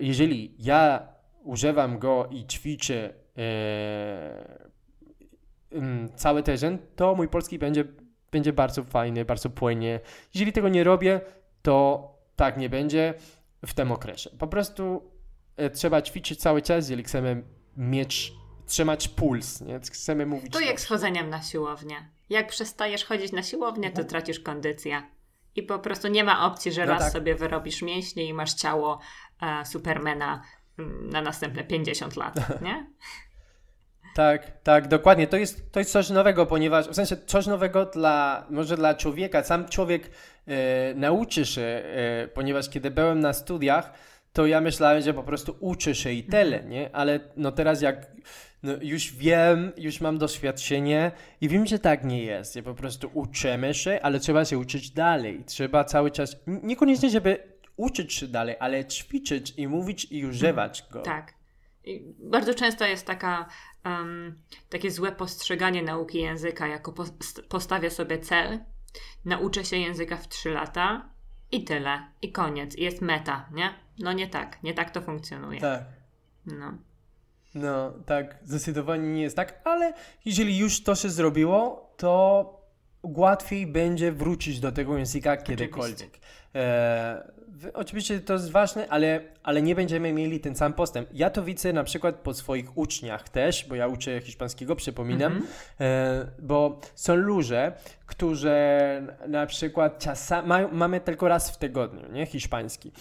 jeżeli ja używam go i ćwiczę e, cały tydzień, to mój polski będzie, będzie bardzo fajny, bardzo płynnie. Jeżeli tego nie robię, to tak nie będzie w tym okresie. Po prostu e, trzeba ćwiczyć cały czas, jeżeli chcemy mieć, trzymać puls, nie? chcemy mówić. To jak z chodzeniem na siłownię. Jak przestajesz chodzić na siłownię, to mhm. tracisz kondycję. I po prostu nie ma opcji, że no raz tak. sobie wyrobisz mięśnie i masz ciało e, Supermana mm, na następne 50 lat, nie? Tak, tak, dokładnie. To jest, to jest coś nowego, ponieważ w sensie coś nowego dla, może dla człowieka. Sam człowiek e, nauczy się, e, ponieważ kiedy byłem na studiach, to ja myślałem, że po prostu uczę się i tyle, mhm. nie? Ale no teraz jak no już wiem, już mam doświadczenie i wiem, że tak nie jest. że po prostu uczymy się, ale trzeba się uczyć dalej. Trzeba cały czas, niekoniecznie, żeby uczyć się dalej, ale ćwiczyć i mówić i używać go. Tak. I bardzo często jest taka, um, takie złe postrzeganie nauki języka, jako postawię sobie cel, nauczę się języka w 3 lata i tyle, i koniec, i jest meta, nie? No nie tak, nie tak to funkcjonuje. Tak. No. No, tak, zdecydowanie nie jest tak, ale jeżeli już to się zrobiło, to łatwiej będzie wrócić do tego języka kiedykolwiek. E, oczywiście to jest ważne, ale, ale nie będziemy mieli ten sam postęp. Ja to widzę na przykład po swoich uczniach też, bo ja uczę hiszpańskiego, przypominam, mm -hmm. e, bo są ludzie, którzy na przykład czasami, mamy tylko raz w tygodniu, nie, hiszpański.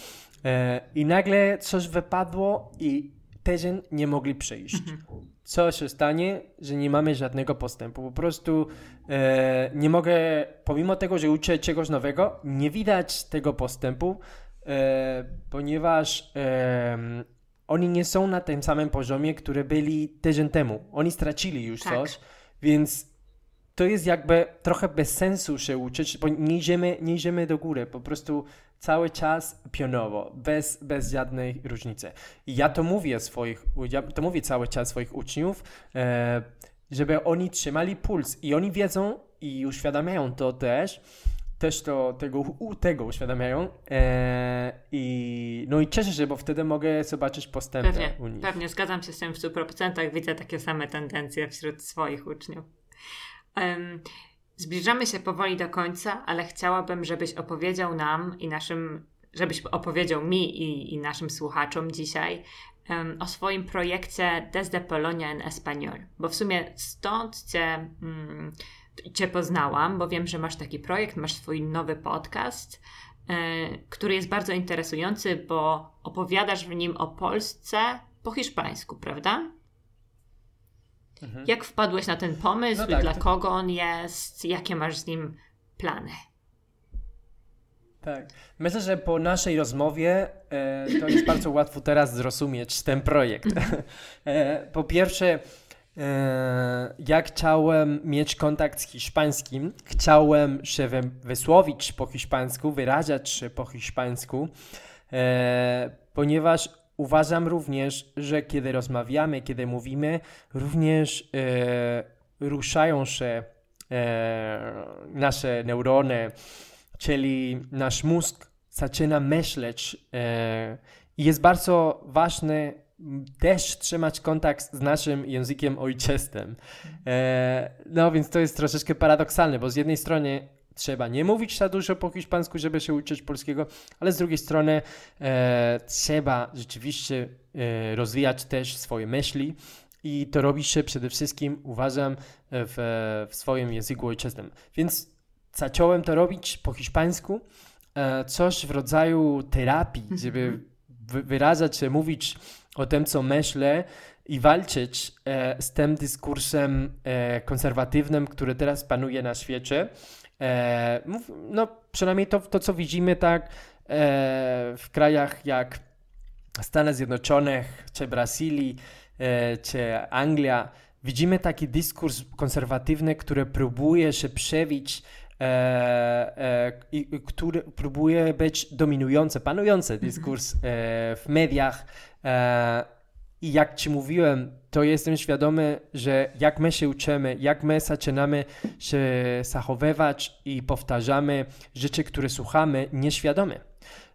E, I nagle coś wypadło i tydzień nie mogli przyjść. -hmm co się stanie, że nie mamy żadnego postępu. Po prostu e, nie mogę, pomimo tego, że uczę czegoś nowego, nie widać tego postępu, e, ponieważ e, oni nie są na tym samym poziomie, który byli tydzień temu. Oni stracili już tak. coś, więc to jest jakby trochę bez sensu się uczyć, bo nie idziemy, nie idziemy do góry, po prostu cały czas pionowo, bez, bez żadnej różnicy. I ja to mówię swoich, ja to mówię cały czas swoich uczniów, e, żeby oni trzymali puls i oni wiedzą i uświadamiają to też, też to, tego, tego uświadamiają e, i no i cieszę się, bo wtedy mogę zobaczyć postępy pewnie, u nich. Pewnie, zgadzam się z tym w 100%, widzę takie same tendencje wśród swoich uczniów. Um, zbliżamy się powoli do końca, ale chciałabym, żebyś opowiedział nam i naszym, żebyś opowiedział mi i, i naszym słuchaczom dzisiaj um, o swoim projekcie Desde Polonia en Español, bo w sumie stąd cię... Um, Cię poznałam, bo wiem, że masz taki projekt, masz swój nowy podcast, yy, który jest bardzo interesujący, bo opowiadasz w nim o Polsce po hiszpańsku, prawda? Mhm. Jak wpadłeś na ten pomysł? No tak, dla to... kogo on jest? Jakie masz z nim plany? Tak. Myślę, że po naszej rozmowie e, to jest bardzo łatwo teraz zrozumieć ten projekt. Mhm. e, po pierwsze, E, ja chciałem mieć kontakt z hiszpańskim, chciałem się wysłowić po hiszpańsku, wyrażać się po hiszpańsku, e, ponieważ uważam również, że kiedy rozmawiamy, kiedy mówimy, również e, ruszają się nasze neurony, czyli nasz mózg zaczyna myśleć i jest bardzo ważne też trzymać kontakt z naszym językiem ojczystym. E, no więc to jest troszeczkę paradoksalne, bo z jednej strony trzeba nie mówić za dużo po hiszpańsku, żeby się uczyć polskiego, ale z drugiej strony e, trzeba rzeczywiście e, rozwijać też swoje myśli i to robi się przede wszystkim, uważam, w, w swoim języku ojczystym. Więc zacząłem to robić po hiszpańsku, e, coś w rodzaju terapii, żeby mhm. wyrażać się, mówić o tym, co myślę i walczyć e, z tym dyskursem e, konserwatywnym, który teraz panuje na świecie. E, no, przynajmniej to, to co widzimy tak e, w krajach jak Stany Zjednoczone, czy Brazylii, e, czy Anglia, widzimy taki dyskurs konserwatywny, który próbuje się przebić e, e, i który próbuje być dominujący, panujący mhm. dyskurs e, w mediach, I jak Ci mówiłem, to jestem świadomy, że jak my się uczymy, jak my zaczynamy się zachowywać i powtarzamy rzeczy, które słuchamy nieświadomie.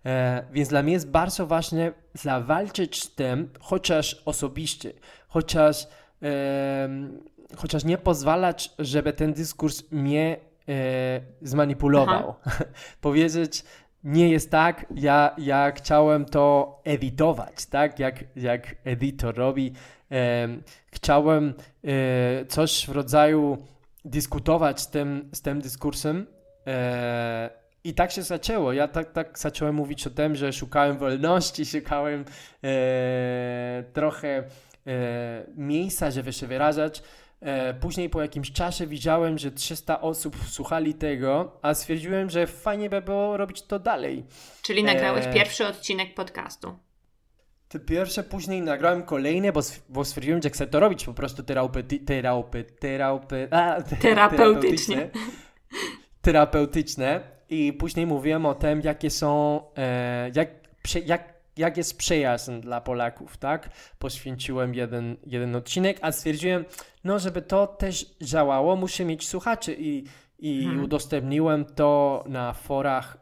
E, więc dla mnie jest bardzo ważne zawalczyć z tym, chociaż osobiście, chociaż, e, chociaż nie pozwalać, żeby ten dyskurs mnie e, zmanipulował. Powiedzieć, nie jest tak, ja, ja chciałem to edytować, tak, jak, jak editor robi. E, chciałem e, coś w rodzaju dyskutować z tym, z tym dyskursem e, i tak się zaczęło. Ja tak, tak zacząłem mówić o tym, że szukałem wolności, szukałem e, trochę e, miejsca, żeby się wyrażać. E, później po jakimś czasie widziałem, że 300 osób słuchali tego, a stwierdziłem, że fajnie by było robić to dalej. Czyli nagrałeś e... pierwszy odcinek podcastu. Te pierwsze, później nagrałem kolejne, bo, bo stwierdziłem, że chcę to robić po prostu terapeuty, terapy, terapy, a, te, terapeutyczne. terapeutyczne. I później mówiłem o tym, jakie są, e, jak, jak jak jest przyjazn dla Polaków, tak? Poświęciłem jeden, jeden odcinek, a stwierdziłem, no żeby to też działało, muszę mieć słuchaczy i, i hmm. udostępniłem to na forach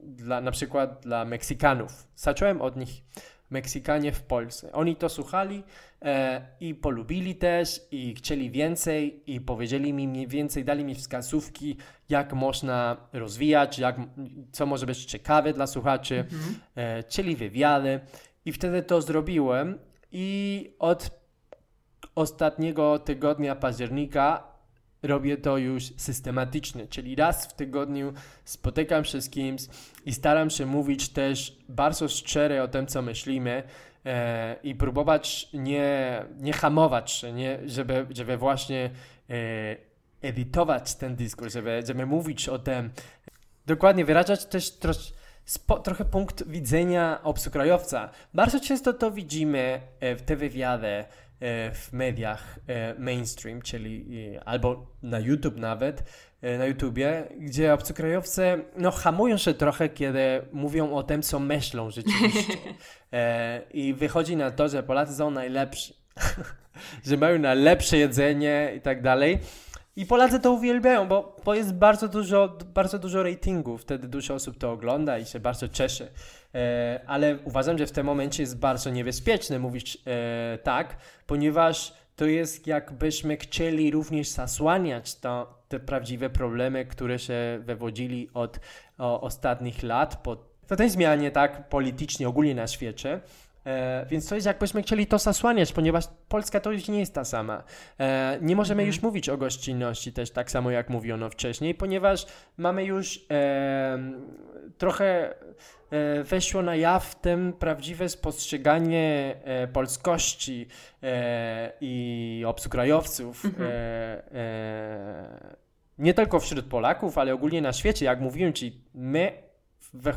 dla, na przykład dla Meksykanów. Zacząłem od nich, Meksykanie w Polsce. Oni to słuchali i polubili też i chcieli więcej i powiedzieli mi mniej więcej, dali mi wskazówki, jak można rozwijać, jak, co może być ciekawe dla słuchaczy, mhm. e, chcieli wywiady i wtedy to zrobiłem i od ostatniego tygodnia października robię to już systematycznie, czyli raz w tygodniu spotykam się z kimś i staram się mówić też bardzo szczerze o tym, co myślimy e, i próbować nie, nie hamować nie, żeby, żeby właśnie e, edytować ten dyskurs, żeby, żeby mówić o tym, dokładnie wyrażać też Spo, trochę punkt widzenia obcokrajowca. Bardzo często to widzimy e, w te wywiady, E, w mediach mainstream, czyli albo na YouTube nawet, na YouTubie, gdzie obcokrajowcy no, hamują się trochę, kiedy mówią o tym, co myślą rzeczywiście. I wychodzi na to, że Polacy są najlepsi, że mają najlepsze jedzenie i tak dalej. I Polacy to uwielbiają, bo, bo jest bardzo dużo, bardzo dużo ratingów, wtedy dużo osób to ogląda i się bardzo cieszy. E, ale uważam, że w tym momencie jest bardzo niebezpieczne mówić e, tak, ponieważ to jest jakbyśmy chcieli również zasłaniać to, te prawdziwe problemy, które się wywodzili od o, ostatnich lat po, po tej zmianie tak politycznie ogólnie na świecie. E, więc to jest jakbyśmy chcieli to zasłaniać, ponieważ Polska to już nie jest ta sama. E, nie możemy mhm. już mówić o gościnności też tak samo jak mówiono wcześniej, ponieważ mamy już e, trochę e, weszło na jaw tym prawdziwe spostrzeganie polskości i obcokrajowców. Mhm. nie tylko wśród Polaków, ale ogólnie na świecie, jak mówiłem ci, my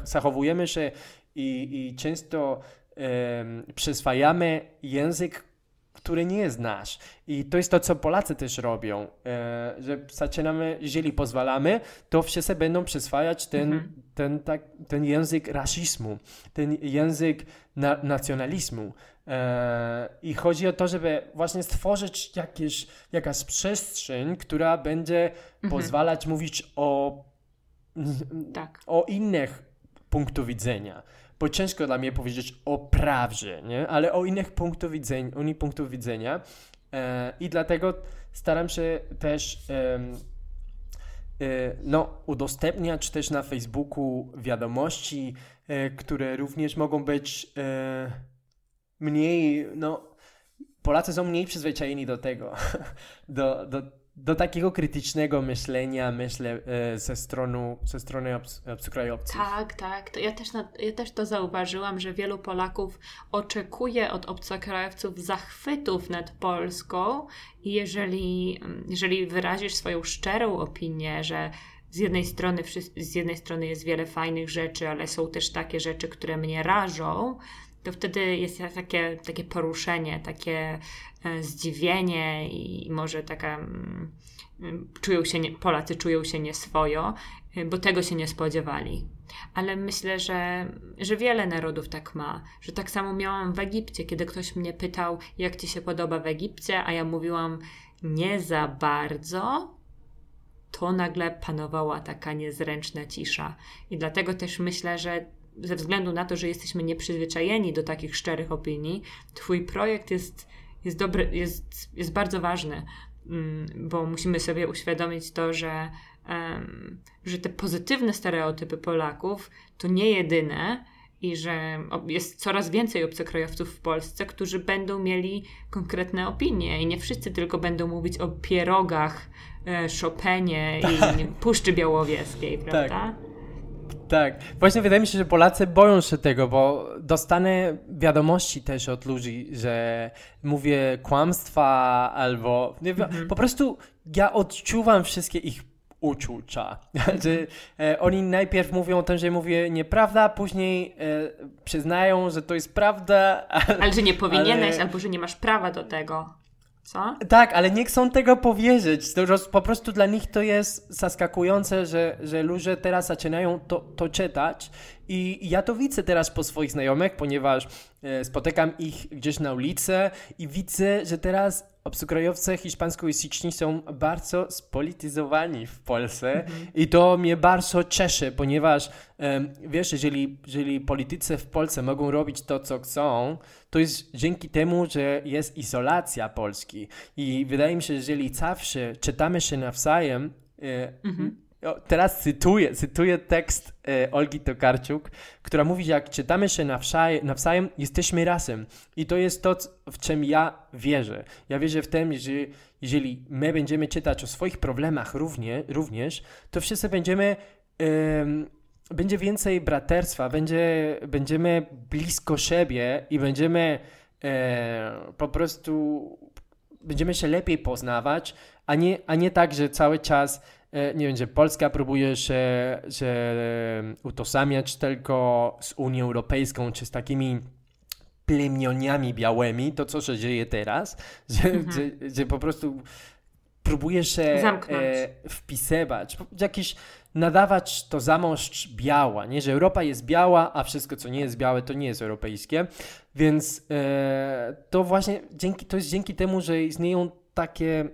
zachowujemy się i, i często przyswajamy język, który nie jest nasz. I to jest to, co Polacy też robią, e, że zaczynamy, jeżeli pozwalamy, to wszyscy będą przyswajać ten, mhm. ten, tak, ten język rasizmu, ten język na, nacjonalizmu. E, I chodzi o to, żeby właśnie stworzyć jakieś, jakaś przestrzeń, która będzie mhm. pozwalać mówić o, tak. o innych punktów widzenia bo ciężko dla mnie powiedzieć o prawdzie, nie? ale o innych punktów widzenia, o innych punktów widzenia. E, i dlatego staram się też e, e, no, udostępniać też na Facebooku wiadomości, e, które również mogą być e, mniej, no, Polacy są mniej przyzwyczajeni do tego, do, do, do takiego krytycznego myślenia, myślę, e, ze, strony, ze strony obc obcokrajowców. Tak, tak. To ja, też na, ja też to zauważyłam, że wielu Polaków oczekuje od obcokrajowców zachwytów nad Polską i jeżeli, jeżeli wyrazisz swoją szczerą opinię, że z jednej, strony, z jednej strony jest wiele fajnych rzeczy, ale są też takie rzeczy, które mnie rażą, to wtedy jest takie, takie poruszenie, takie e, zdziwienie i może taka mm, czują się, nie, Polacy czują się nieswojo, e, bo tego się nie spodziewali. Ale myślę, że, że wiele narodów tak ma, że tak samo miałam w Egipcie, kiedy ktoś mnie pytał, jak ci się podoba w Egipcie, a ja mówiłam nie za bardzo, to nagle panowała taka niezręczna cisza. I dlatego też myślę, że ze względu na to, że jesteśmy nieprzyzwyczajeni do takich szczerych opinii, Twój projekt jest, jest, dobry, jest, jest bardzo ważny, mm, bo musimy sobie uświadomić to, że, że te pozytywne stereotypy Polaków to nie jedyne i że jest coraz więcej obcokrajowców w Polsce, którzy będą mieli konkretne opinie i nie wszyscy tylko będą mówić o pierogach, e, Chopinie i tak. Puszczy Białowieskiej, prawda? Tak. Tak, właśnie wydaje mi się, że Polacy boją się tego, bo dostanę wiadomości też od ludzi, że mówię kłamstwa albo nie wiem, mhm. po prostu ja odczuwam wszystkie ich uczucia. że e, oni najpierw mówią o tym, że mówię nieprawda, później e, przyznają, że to jest prawda. Ale, ale że nie powinieneś, ale... albo że nie masz prawa do tego. Co? Tak, ale nie chcą tego powiedzieć. Po prostu dla nich to jest zaskakujące, że, że ludzie teraz zaczynają to, to czytać I ja to widzę teraz po swoich znajomych, ponieważ e, spotykam ich gdzieś na ulicy i widzę, że teraz obcokrajowcy hiszpańskojęzyczni są bardzo spolityzowani w Polsce. Mhm. i to mnie bardzo cieszy, ponieważ wiesz, jeżeli, jeżeli politycy w Polsce mogą robić to, co chcą, to jest dzięki temu, że jest izolacja Polski. I wydaje mi się, że jeżeli zawsze czytamy się nawzajem, e, mhm Teraz cytuję, cytuję tekst e, Olgi Tokarczuk, która mówi, że jak czytamy się nawzajem, jesteśmy razem. I to jest to, w czym ja wierzę. Ja wierzę w tym, że jeżeli my będziemy czytać o swoich problemach równie, również, to wszyscy będziemy... będzie więcej braterstwa, będzie, będziemy blisko siebie i będziemy e, po prostu będziemy się lepiej poznawać, a nie, a nie tak, że cały czas E, nie wiem, że Polska próbuje się, się e, utożsamiać tylko z Unią Europejską, czy z takimi plemioniami białymi, to co się dzieje teraz, że, mhm. że, że po prostu próbuje się e, wpisywać, jakiś nadawać to zamość biała, nie, że Europa jest biała, a wszystko co nie jest białe to nie jest europejskie, więc e, to właśnie dzięki, to jest dzięki temu, że istnieją takie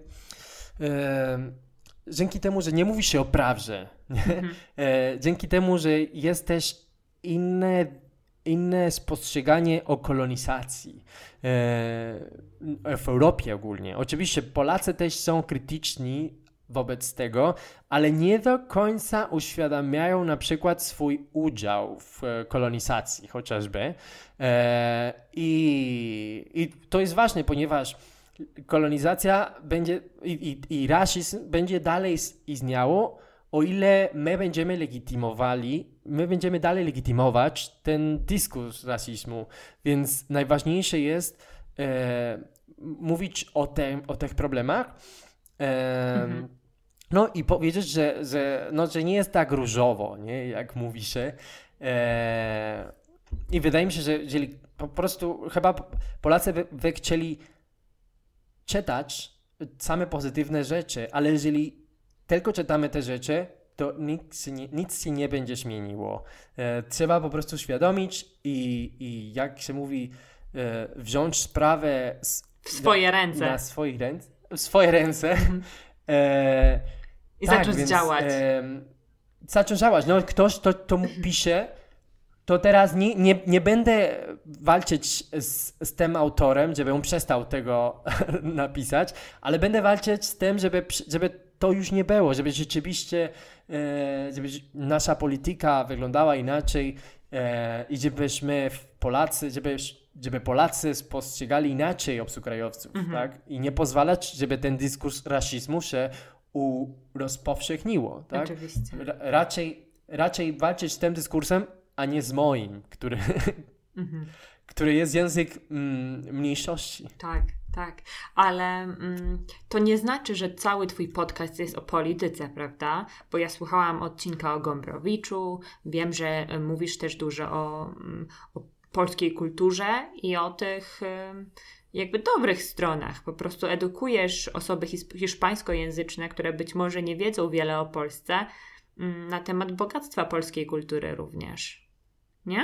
e, dzięki temu, że nie mówi się o prawdzie, mm-hmm. e, dzięki temu, że jest też inne, inne spostrzeganie o kolonizacji e, w Europie ogólnie. Oczywiście Polacy też są krytyczni wobec tego, ale nie do końca uświadamiają na przykład swój udział w kolonizacji chociażby. E, i, I to jest ważne, ponieważ kolonizacja będzie i, i, i rasizm będzie dalej istniało, o ile my będziemy legitymowali, my będziemy dalej legitymować ten dyskurs rasizmu. Więc najważniejsze jest e, mówić o, te, o tych problemach. E, mhm. No i powiedzieć, że, że, no, że nie jest tak różowo, nie? jak mówi się. E, I wydaje mi się, że jeżeli po prostu chyba Polacy by, by chcieli czytać same pozytywne rzeczy, ale jeżeli tylko czytamy te rzeczy, to nic, nic się nie będzie zmieniło. E, trzeba po prostu świadomić i, i jak się mówi, e, wziąć sprawę z, w swoje ręce. Na swoich ręce. W swoje ręce. Mhm. E, I tak, zacząć więc, działać. Zacząć działać. No, ktoś to, to pisze, to teraz nie, nie, nie będę walczyć z, z tym autorem, żeby on przestał tego napisać, ale będę walczyć z tym, żeby, żeby to już nie było, żeby rzeczywiście e, żeby nasza polityka wyglądała inaczej e, i żebyśmy Polacy, żeby, żeby Polacy spostrzegali inaczej obcokrajowców, mhm. tak? I nie pozwalać, żeby ten dyskurs rasizmu się u, rozpowszechniło, tak? Oczywiście. raczej, raczej walczyć z tym dyskursem, a nie z moim, który, mhm. który jest język mm, mniejszości. Tak, tak, ale mm, to nie znaczy, że cały Twój podcast jest o polityce, prawda? Bo ja słuchałam odcinka o Gombrowiczu, wiem, że y, mówisz też dużo o, mm, o polskiej kulturze i o tych jakby dobrych stronach. Po prostu edukujesz osoby hiszpańskojęzyczne, które być może nie wiedzą wiele o Polsce, mm, na temat bogactwa polskiej kultury również nie?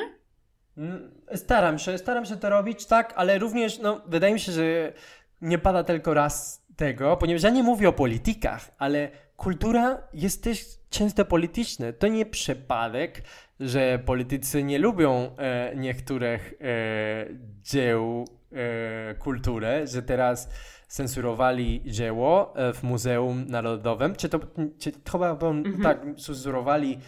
Mm, staram się, staram się to robić, tak, ale również, no, wydaje mi się, że nie pada tylko raz tego, ponieważ ja nie mówię o politykach, ale kultura jest też często polityczna. To nie przypadek, że politycy nie lubią e, niektórych e, dzieł e, kultury, że teraz censurowali dzieło e, w Muzeum Narodowym, czy to, czy, chyba mhm. tak, censurowali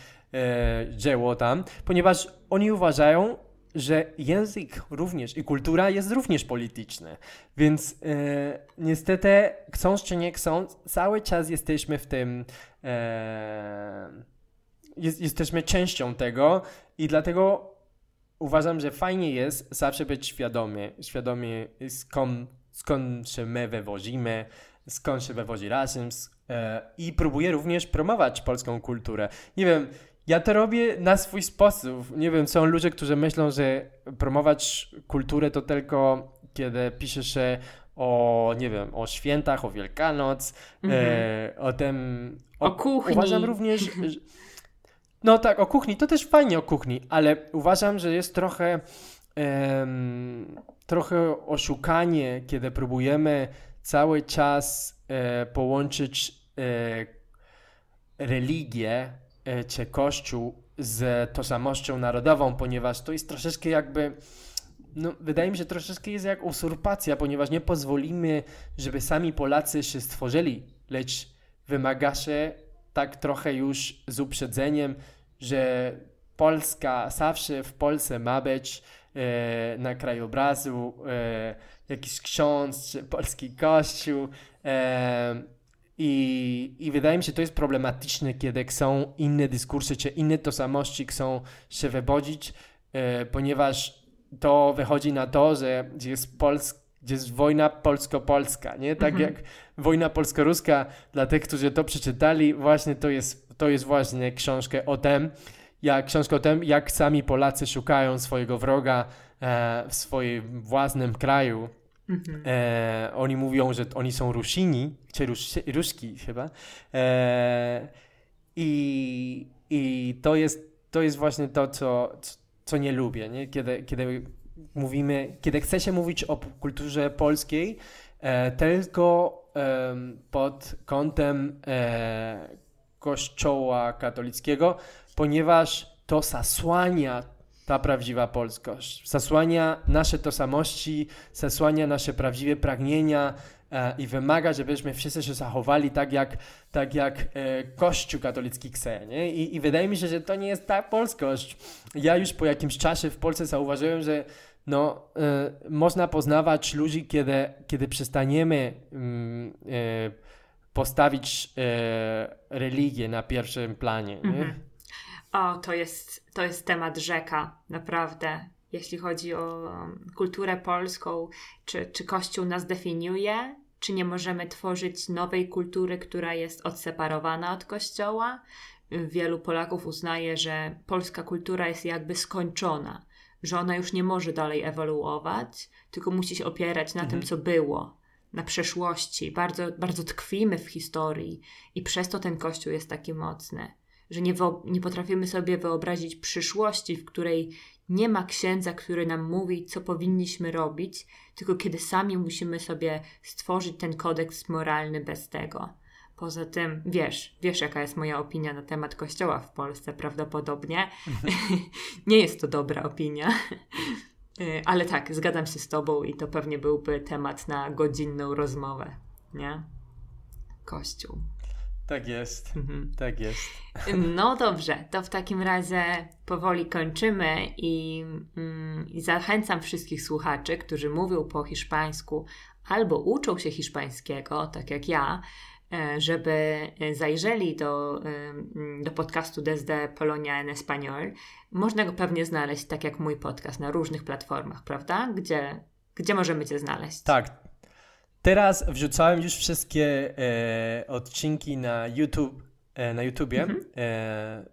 dzieło tam, ponieważ oni uważają, że język również i kultura jest również polityczny. Więc e, niestety, chcąc czy nie chcąc, cały czas jesteśmy w tym, e, jest, jesteśmy częścią tego i dlatego uważam, że fajnie jest zawsze być świadomy, świadomy skąd, skąd się my wywozimy, skąd się wywodzi razem e, i próbuję również promować polską kulturę. Nie wiem, ja to robię na swój sposób. Nie wiem, są ludzie, którzy myślą, że promować kulturę to tylko kiedy pisze się o, nie wiem, o świętach, o Wielkanoc, mm -hmm. e, o tym... O, o, kuchni. Uważam również, że, No tak, o kuchni, to też fajnie o kuchni, ale uważam, że jest trochę, trochę oszukanie, kiedy próbujemy cały czas e, połączyć e, religię e, czy kościół z tożsamością narodową, ponieważ to jest troszeczkę jakby no, wydaje mi się troszeczkę jest jak usurpacja, ponieważ nie pozwolimy, żeby sami Polacy się stworzyli, lecz wymaga się tak trochę już z uprzedzeniem, że Polska zawsze w Polsce ma być e, na krajobrazu e, jakiś ksiądz, czy polski kościół. E, i, I wydaje mi się, to jest problematyczne, kiedy są inne dyskursy, czy inne tożsamości chcą się wywodzić, e, ponieważ to wychodzi na to, że jest, gdzie jest wojna polsko-polska, nie? Tak mhm. jak wojna polsko-ruska, dla tych, którzy to przeczytali, właśnie to jest, to jest właśnie książka o tym, jak, książka o tym, jak sami Polacy szukają swojego wroga e, w swoim własnym kraju. Mhm. E, oni mówią, że oni są Rusini, czy Rus, Ruski chyba. E, i, I to jest, to jest właśnie to, co, co nie lubię, nie? Kiedy, kiedy mówimy, kiedy chce się mówić o kulturze polskiej, e, tylko e, pod kątem e, Kościoła katolickiego, ponieważ to zasłania ta prawdziwa polskość, zasłania nasze tożsamości, zasłania nasze prawdziwe pragnienia, E, i wymaga, żebyśmy wszyscy się zachowali tak, jak, tak jak e, Kościół katolicki chce. Nie? I, I wydaje mi się, że to nie jest ta polskość. Ja już po jakimś czasie w Polsce zauważyłem, że no, e, można poznawać ludzi, kiedy, kiedy przestaniemy mm, postawić religię na pierwszym planie. Mhm. O, to jest, to jest temat rzeka, naprawdę jeśli chodzi o kulturę polską, czy, czy Kościół nas definiuje, czy nie możemy tworzyć nowej kultury, która jest odseparowana od Kościoła? Wielu Polaków uznaje, że polska kultura jest jakby skończona, że ona już nie może dalej ewoluować, tylko musi się opierać na mhm. tym, co było, na przeszłości. Bardzo, bardzo tkwimy w historii i przez to ten Kościół jest taki mocny, że nie, nie potrafimy sobie wyobrazić przyszłości, w której nie ma księdza, który nam mówi, co powinniśmy robić, tylko kiedy sami musimy sobie stworzyć ten kodeks moralny bez tego. Poza tym, wiesz, wiesz, jaka jest moja opinia na temat kościoła w Polsce prawdopodobnie. Nie jest to dobra opinia. Y, ale tak, zgadzam się z Tobą i to pewnie byłby temat na godzinną rozmowę, nie? Kościół. Tak jest, mhm. tak jest. No dobrze, to w takim razie powoli kończymy i, mm, i zachęcam wszystkich słuchaczy, którzy mówią po hiszpańsku albo uczą się hiszpańskiego, tak jak ja, e, żeby zajrzeli do, do podcastu Desde Polonia en Español. Można go pewnie znaleźć, tak jak mój podcast, na różnych platformach, prawda? Gdzie, gdzie możemy Cię znaleźć? Tak, Teraz wrzucałem już wszystkie e, odcinki na YouTube, e, na YouTubie, mhm. e,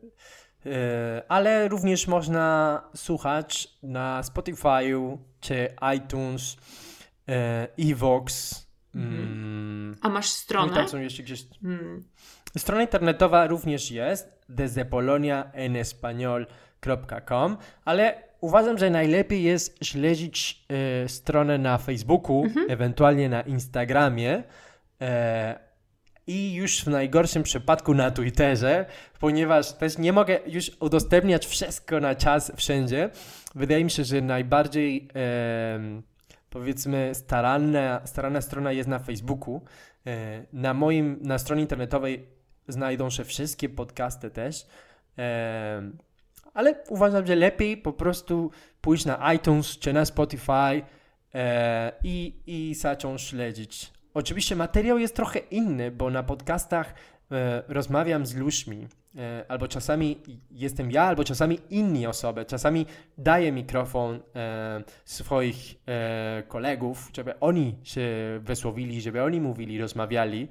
e ale również można słuchać na Spotify'u czy iTunes, e, Evox. Mhm. Mm, A masz stronę? Tam są jeszcze gdzieś... Mm. Strona internetowa również jest, desde polonia en español.com, ale uważam, że najlepiej jest śledzić e, stronę na Facebooku, mhm. ewentualnie na Instagramie e, i już w najgorszym przypadku na Twitterze, ponieważ też nie mogę już udostępniać wszystko na czas wszędzie. Wydaje mi się, że najbardziej e, powiedzmy staranna, staranna strona jest na Facebooku. E, na moim, na stronie internetowej znajdą się wszystkie podcasty też. E, ale uważam, że lepiej po prostu pójść na iTunes czy na Spotify e, i, i zacząć śledzić. Oczywiście materiał jest trochę inny, bo na podcastach e, rozmawiam z ludźmi, e, albo czasami jestem ja, albo czasami inni osoby. Czasami daję mikrofon e, swoich e, kolegów, żeby oni się wysłowili, żeby oni mówili, rozmawiali.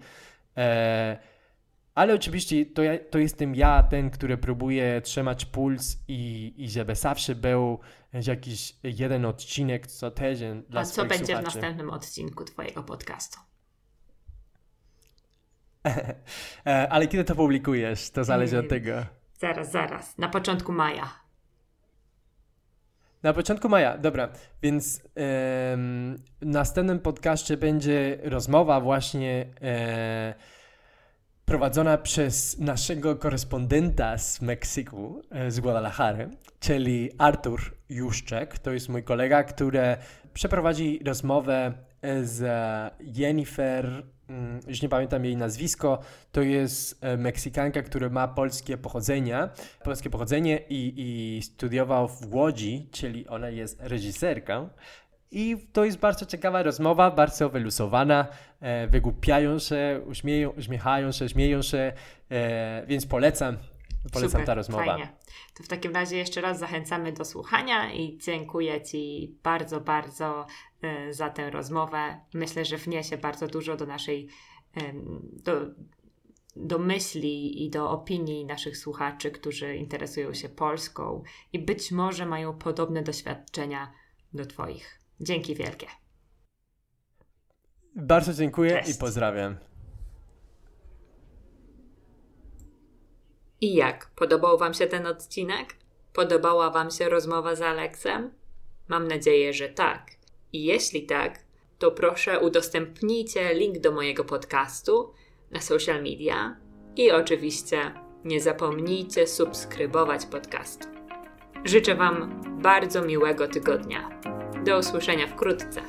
Ale oczywiście to, ja, to jestem ja, ten, który próbuje trzymać puls i, i żeby zawsze był jakiś jeden odcinek co tydzień dla A co będzie słuchaczy. w następnym odcinku Twojego podcastu? E, ale kiedy to publikujesz? To zależy od tego. Zaraz, zaraz. Na początku maja. Na początku maja, dobra. Więc em, w następnym podcaście będzie rozmowa właśnie e, prowadzona przez naszego korespondenta z Meksyku, e, z Guadalajary, czyli Artur Juszczek. To jest mój kolega, który przeprowadzi rozmowę e, z Jennifer, mm, już nie pamiętam jej nazwisko, to jest e, Meksykanka, która ma polskie pochodzenie, polskie pochodzenie i, i studiował w Łodzi, czyli ona jest reżyserką. I to jest bardzo ciekawa rozmowa, bardzo wylusowana, e, wygłupiają się, uśmieją, uśmiechają się, śmieją się, e, więc polecam, polecam Super, ta rozmowa. Fajnie. To w takim razie jeszcze raz zachęcamy do słuchania i dziękuję Ci bardzo, bardzo y, za tę rozmowę. Myślę, że wniesie bardzo dużo do naszej, do, do myśli i do opinii naszych słuchaczy, którzy interesują się Polską i być może mają podobne doświadczenia do Twoich. Dzięki wielkie. Bardzo dziękuję Cześć. i pozdrawiam. I jak? Podobał Wam się ten odcinek? Podobała Wam się rozmowa z Aleksem? Mam nadzieję, że tak. I jeśli tak, to proszę udostępnijcie link do mojego podcastu na social media i oczywiście nie zapomnijcie subskrybować podcastu. Życzę Wam bardzo miłego tygodnia. Do usłyszenia wkrótce.